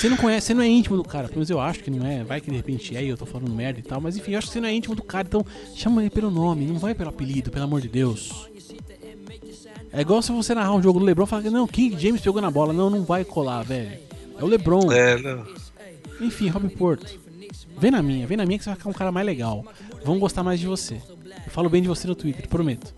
Você não conhece, você não é íntimo do cara, pelo menos eu acho que não é. Vai que de repente é e eu tô falando merda e tal, mas enfim, eu acho que você não é íntimo do cara, então chama ele pelo nome, não vai pelo apelido, pelo amor de Deus. É igual se você narrar um jogo do Lebron e falar que não, King James pegou na bola. Não, não vai colar, velho. É o Lebron. É, não. Enfim, Robin Porto. Vem na minha, vem na minha que você vai ficar um cara mais legal. Vão gostar mais de você. Eu falo bem de você no Twitter, prometo.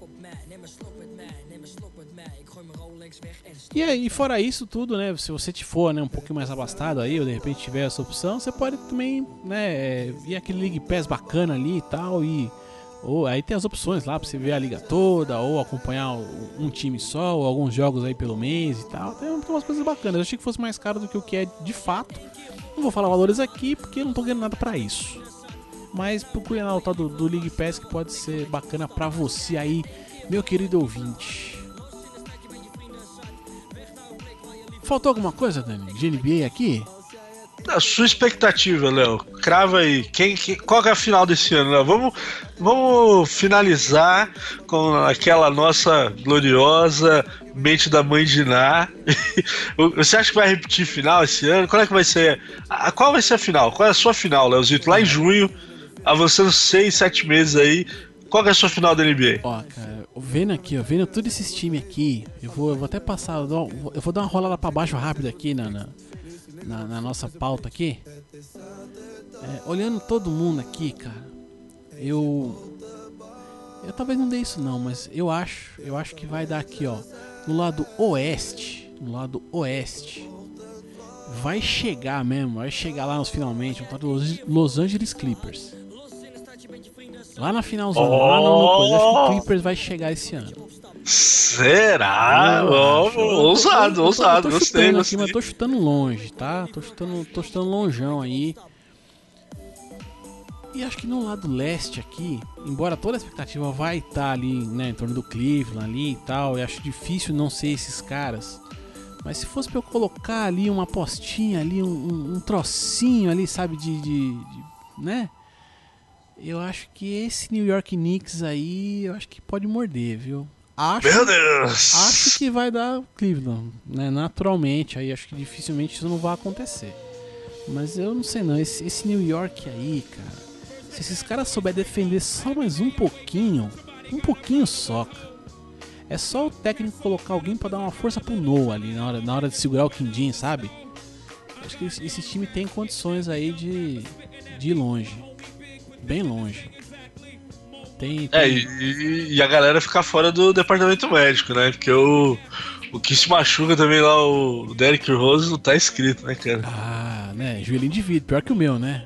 E aí, fora isso tudo, né? Se você te for né, um pouquinho mais abastado aí, ou de repente tiver essa opção, você pode também, né, é, ir aquele League Pass bacana ali e tal, e. Ou aí tem as opções lá pra você ver a liga toda, ou acompanhar um time só, ou alguns jogos aí pelo mês e tal. Tem, umas coisas bacanas. Eu achei que fosse mais caro do que o que é de fato. Não vou falar valores aqui porque não tô ganhando nada pra isso. Mas procure o tal do, do League Pass que pode ser bacana pra você aí, meu querido ouvinte. Faltou alguma coisa, Dani? De NBA aqui? A sua expectativa, Léo. Crava aí. Quem, quem- qual é a final desse ano, Léo? Vamos, vamos finalizar com aquela nossa gloriosa mente da mãe de Ná. Você acha que vai repetir final esse ano? Qual é que vai ser? A, qual vai ser a final? Qual é a sua final, Léozito? Lá em junho, avançando seis, sete meses aí. Qual é a sua final da NBA? Ó, cara, vendo aqui, ó, vendo todos esses times aqui, eu vou, eu vou até passar, eu, vou dar uma rolada pra baixo rápido aqui na, na, na- na nossa pauta aqui. É, olhando todo mundo aqui, cara, eu. Eu talvez não dê isso não, mas eu acho, eu acho que vai dar aqui, ó, no lado oeste, no lado oeste. Vai chegar mesmo, vai chegar lá nos finalmente, um Los Angeles Clippers. Lá na finalzona, lá no, no coisa, acho que o Clippers vai chegar esse ano. Será? Ó, acho. Ousado, tô- ousado. Eu tô Gostei, chutando aqui, gostei. mas eu tô chutando longe, tá? Tô chutando, tô chutando longeão aí. E acho que no lado leste aqui, embora toda a expectativa vai estar ali, né, em torno do Cleveland ali e tal, eu acho difícil não ser esses caras. Mas se fosse pra eu colocar ali uma apostinha ali, um, um- um trocinho ali, sabe, de, de- de- né? Eu acho que esse New York Knicks aí, eu acho que pode morder, viu? Acho, Meu Deus! acho que vai dar Cleveland, né? Naturalmente, aí acho que dificilmente isso não vai acontecer. Mas eu não sei não, esse, esse New York aí, cara. Se esses caras souberem defender só mais um pouquinho, um pouquinho só, cara. É só o técnico colocar alguém pra dar uma força pro Noah ali na hora, na hora de segurar o Quindim, sabe? Acho que esse, esse time tem condições aí de, de ir longe. Bem longe. Tem, É, tem- e, e a galera ficar fora do departamento médico, né? Porque o, o que se machuca também lá, o Derrick Rose, não tá escrito, né, cara? Ah, né? Joelhinho de vidro, pior que o meu, né?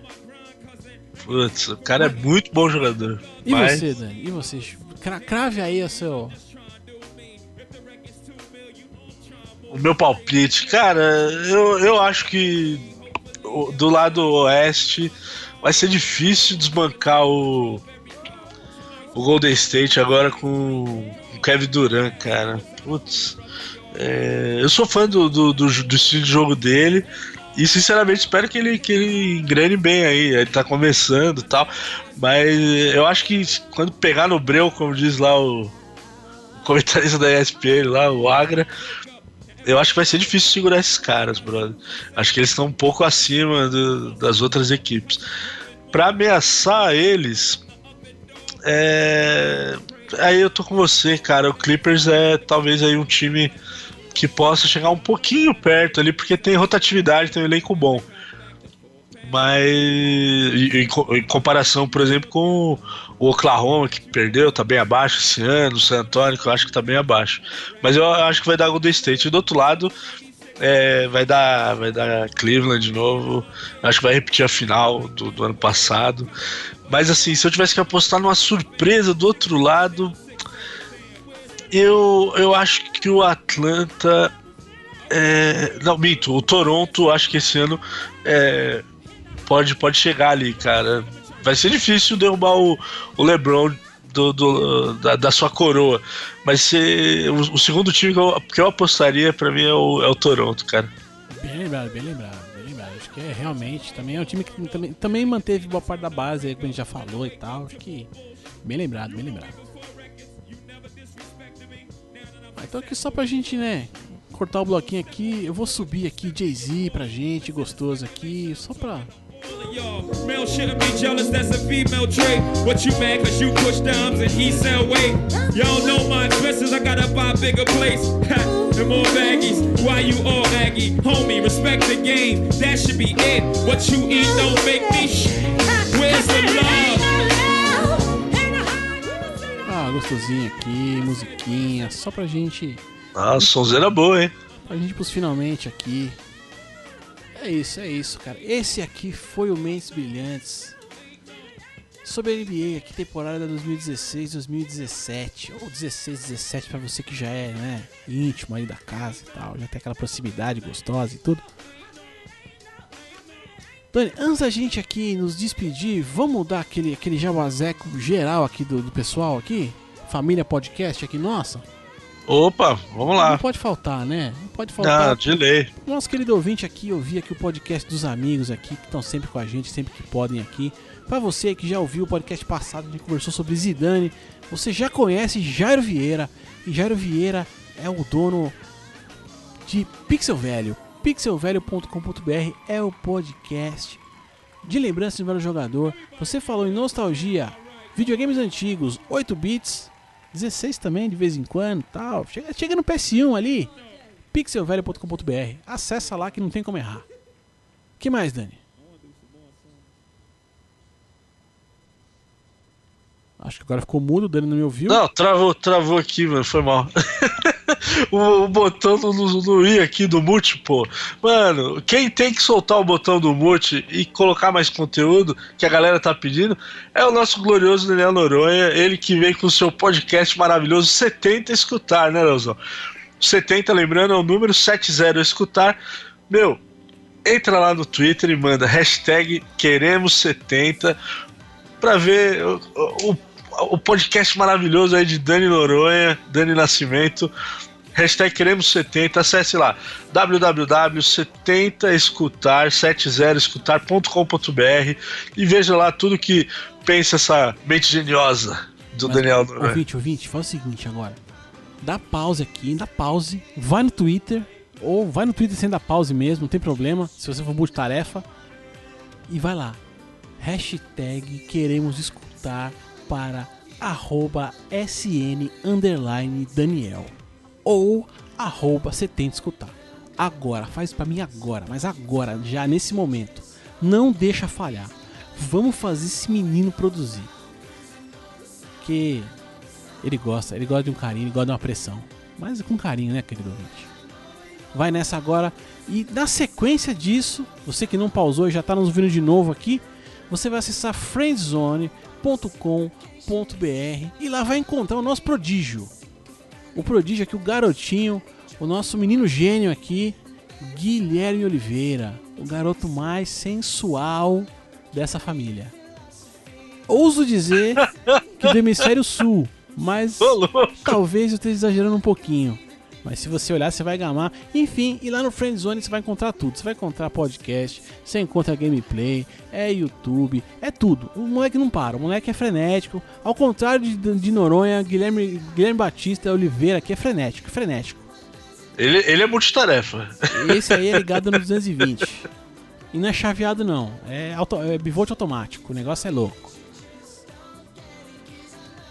Putz, o cara é muito bom jogador. E mas você, Dani? E você? Cra- Crave aí o seu. o meu palpite, cara, eu, eu acho que do lado oeste vai ser difícil desbancar o, o Golden State agora com o Kevin Durant, cara. Putz. é, eu sou fã do, do, do, do estilo de jogo dele. E sinceramente espero que ele, que ele engrene bem aí. Ele tá começando e tal. Mas eu acho que quando pegar no breu, como diz lá o, o comentarista da ESPN, lá, o Agra, eu acho que vai ser difícil segurar esses caras, brother. Acho que eles estão um pouco acima do, das outras equipes. Para ameaçar eles, é... aí eu tô com você, cara. O Clippers é talvez aí um time que possa chegar um pouquinho perto ali, porque tem rotatividade, tem um elenco bom. Mas em, em comparação, por exemplo, com o Oklahoma, que perdeu, tá bem abaixo esse ano, o San Antonio, que eu acho que tá bem abaixo. Mas eu acho que vai dar Golden State. E do outro lado, é, vai dar vai dar Cleveland de novo. Acho que vai repetir a final do, do ano passado. Mas assim, se eu tivesse que apostar numa surpresa do outro lado, eu, eu acho que o Atlanta. É, não, minto, o Toronto, acho que esse ano é, pode, pode chegar ali, cara. Vai ser difícil derrubar o, o LeBron do, do da, da, sua coroa. Mas se, o, o, segundo time que eu, que eu apostaria para mim é o, é o Toronto, cara. Bem lembrado, bem lembrado, bem lembrado. Acho que é realmente também é um time que também, também manteve boa parte da base, como a gente já falou e tal. Acho que bem lembrado, bem lembrado. Então aqui só pra gente, né, cortar o bloquinho aqui, eu vou subir aqui Jay-Z pra gente, gostoso aqui, só pra Male shouldn't be jealous, that's a female trait. What you mad cause you push dimes and he sell weight? Y'all know my dresses, I gotta buy bigger plates. and more baggies, why you all aggy? Homie, respect the game, that should be it. What you eat don't make me sh- Where's the love? Ah, gostosinho aqui, musiquinha, só pra gente. Ah, sonzeira boa, hein? Pra gente pros finalmente aqui. É isso, é isso, cara. Esse aqui foi o Mentes Brilhantes. Sobre a NBA, aqui temporada 2016-2017. Ou 16-17 para você que já é, né, íntimo aí da casa e tal. Já tem aquela proximidade gostosa e tudo. Dani, antes da gente aqui nos despedir, vamos dar aquele, aquele jabazeco geral aqui do, do pessoal aqui? Família Podcast aqui, nossa. Opa, vamos lá. Não pode faltar, né? Não pode faltar. Não, de lei. Nosso querido ouvinte aqui, ouvir aqui o podcast dos amigos aqui, que estão sempre com a gente, sempre que podem aqui. Para você que já ouviu o podcast passado, a gente conversou sobre Zidane. Você já conhece Jairo Vieira. E Jairo Vieira é o dono de Pixel Velho. Pixelvelho.com.br é o podcast de lembrança de velho jogador. Você falou em nostalgia, videogames antigos, 8 bits 16 também, de vez em quando tal. Chega, chega no PS1 ali, pixelvelho.com.br. Acessa lá que não tem como errar. que mais, Dani? Acho que agora ficou mudo, o Dani não me ouviu. Não, travou, travou aqui, mano, foi mal. o, o, botão do, do i aqui do mute, pô. Mano, quem tem que soltar o botão do mute e colocar mais conteúdo que a galera tá pedindo é o nosso glorioso Daniel Noronha, ele que vem com o seu podcast maravilhoso 70 Escutar, né, Leozão? 70, lembrando, é o número 70 Escutar. Meu, entra lá no Twitter e manda hashtag Queremos70 pra ver o, o, o podcast maravilhoso aí de Dani Noronha, Dani Nascimento. Hashtag queremos 70, acesse lá www.70escutar, 70escutar.com.br e veja lá tudo que pensa essa mente geniosa do Mas, Daniel. Ouvinte, ouvinte, faz o seguinte agora. Dá pause aqui, dá pause, vai no Twitter, ou vai no Twitter sem dar pause mesmo, não tem problema, se você for multitarefa, e vai lá. Hashtag queremos escutar para arroba sn underline Daniel ou arroba 70 escutar. Agora, faz para mim agora, mas agora, já nesse momento. Não deixa falhar. Vamos fazer esse menino produzir. Que ele gosta, ele gosta de um carinho, ele gosta de uma pressão. Mas com carinho, né, querido ouvinte? Vai nessa agora. E na sequência disso, você que não pausou e já está nos ouvindo de novo aqui, você vai acessar friendzone.com.br e lá vai encontrar o nosso prodígio. O prodígio aqui, o garotinho, o nosso menino gênio aqui, Guilherme Oliveira, o garoto mais sensual dessa família. Ouso dizer que do hemisfério sul, mas talvez eu esteja exagerando um pouquinho. Mas se você olhar, você vai gamar. Enfim, e lá no Friendzone você vai encontrar tudo. Você vai encontrar podcast, você encontra gameplay, é YouTube, é tudo. O moleque não para, o moleque é frenético. Ao contrário de, de Noronha, Guilherme, Guilherme Batista Oliveira aqui é frenético, frenético. Ele, ele é multitarefa. Esse aí é ligado no 220. E não é chaveado, não. É, auto, é bivolt automático. O negócio é louco.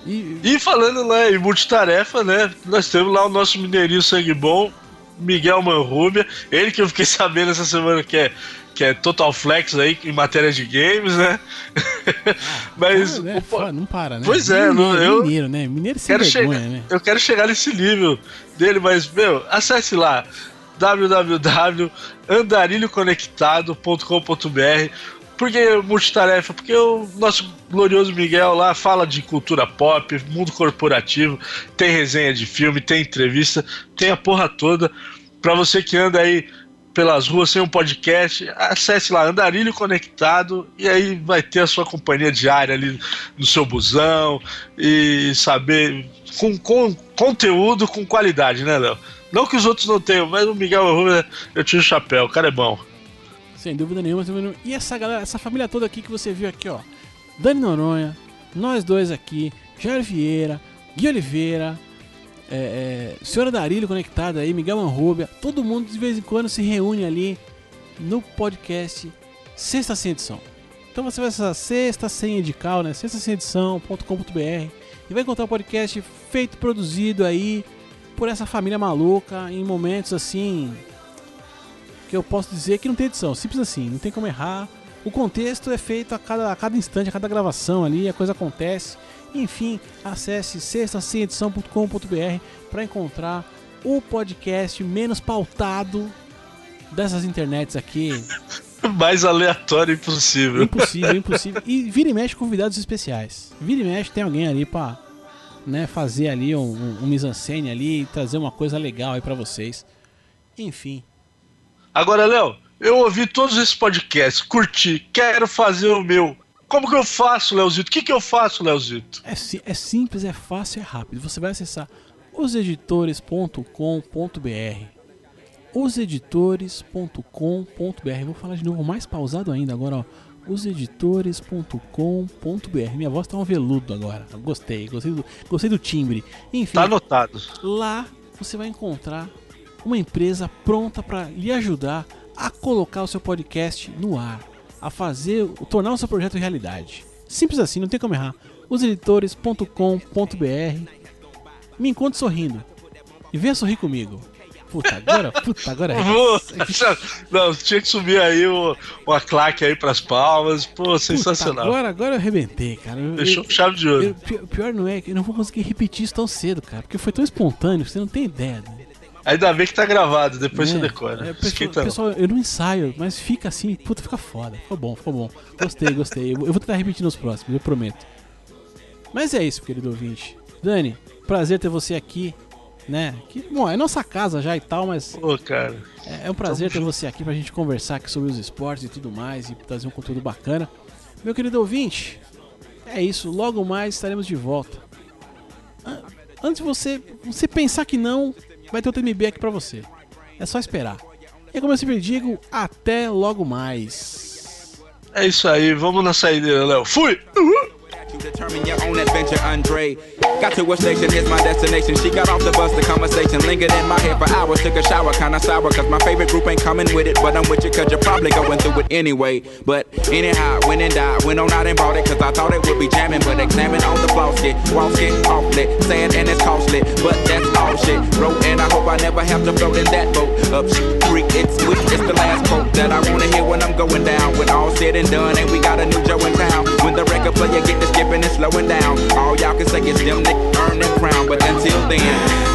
E, e falando lá em multitarefa, né? Nós temos lá o nosso mineirinho sangue bom, Miguel Manrubia. Ele que eu fiquei sabendo essa semana que é, que é Total Flex aí em matéria de games, né? Ah, Mas. cara, né, opa, não para, né? Pois é, mineiro, eu- mineiro, né? Mineiro sem quero vergonha, chegar, né? Eu quero chegar nesse nível dele, mas, meu, acesse lá www.andarilhoconectado.com.br Por que multitarefa? Porque o nosso glorioso Miguel lá fala de cultura pop, mundo corporativo, tem resenha de filme, tem entrevista, tem a porra toda. Pra você que anda aí pelas ruas sem um podcast, acesse lá Andarilho Conectado e aí vai ter a sua companhia diária ali no seu busão e saber com, com conteúdo com qualidade, né, Léo? Não que os outros não tenham, mas o Miguel eu tiro o chapéu, o cara é bom. Sem dúvida nenhuma, sem dúvida nenhuma. E essa galera, essa família toda aqui que você viu aqui, ó. Dani Noronha, nós dois aqui, Jair Vieira, Gui Oliveira, é, é, Senhora Darílio conectada aí, Miguel Manrubia, todo mundo de vez em quando se reúne ali no podcast Sexta Sem Edição. Então você vai acessar sexta sem edical, né? Sexta sem edição.com.br e vai encontrar o podcast feito, produzido aí por essa família maluca em momentos assim que eu posso dizer que não tem edição, simples assim, não tem como errar. O contexto é feito a cada, a cada instante, a cada gravação ali, a coisa acontece. Enfim, acesse sextasemedição.com.br para encontrar o podcast menos pautado dessas internets aqui. Mais aleatório impossível. Impossível, impossível. E vira e mexe convidados especiais. Vira e mexe tem alguém ali pra né, fazer ali um, um, um mise-en-scène ali e trazer uma coisa legal aí pra vocês. Enfim. Agora, Léo, eu ouvi todos esses podcasts, curti, quero fazer o meu. Como que eu faço, Leozito? O que, que eu faço, Leozito? É, é simples, é fácil, é rápido. Você vai acessar oseditores.com.br oseditores.com.br Vou falar de novo mais pausado ainda agora, ó. oseditores.com.br Minha voz tá um veludo agora. Gostei, gostei do, gostei do timbre. Enfim, Tá anotado. lá você vai encontrar uma empresa pronta para lhe ajudar a colocar o seu podcast no ar, a fazer, tornar o seu projeto realidade. Simples assim, não tem como errar. Oseditores.com.br Me encontre sorrindo e venha sorrir comigo. Puta, agora, puta, agora é. Não, tinha que subir aí o- uma claque aí pras palmas. Pô, Puta, sensacional. agora, agora eu arrebentei, cara. Eu- Fechou eu- chave de eu- ouro. pi- pior não é que eu não vou conseguir repetir isso tão cedo, cara, porque foi tão espontâneo você não tem ideia. né? Ainda bem que tá gravado, depois É, você decora. é, pessoal, pessoal, eu não ensaio, mas fica assim, puta, fica foda. Ficou bom, ficou bom. Gostei, gostei. Eu, vou tentar repetir nos próximos, eu prometo. Mas é isso, querido ouvinte. Dani, prazer ter você aqui, né? Que, bom, é nossa casa já e tal, mas Pô, cara. é, é um prazer ter você aqui pra gente conversar aqui sobre os esportes e tudo mais e trazer um conteúdo bacana. Meu querido ouvinte, é isso. Logo mais estaremos de volta. An- Antes de você, você pensar que não, vai ter outro MB aqui pra você. É só esperar. E como eu sempre digo, até logo mais. É isso aí, vamos na saideira, Léo. Fui! Uhul! You determine your own adventure, Andre. Got to a station, here's my destination. She got off the bus, the conversation lingered in my head for hours. Took a shower, kinda sour, cause my favorite group ain't coming with it. But I'm with you, cause you're probably going through it anyway. But anyhow, went and died, went on out and bought it, cause I thought it would be jamming. But examine on the floss, get, walk it awfully. Sad and it's costly, but that's all shit. bro. and I hope I never have to float in that boat. Up creek, it's sweet, it's the last quote that I wanna hear when I'm going down. When all said and done, and we got a new Joe in town. When the record player get to skipping and slowing down, all y'all can say is them that earn that crown. But until then,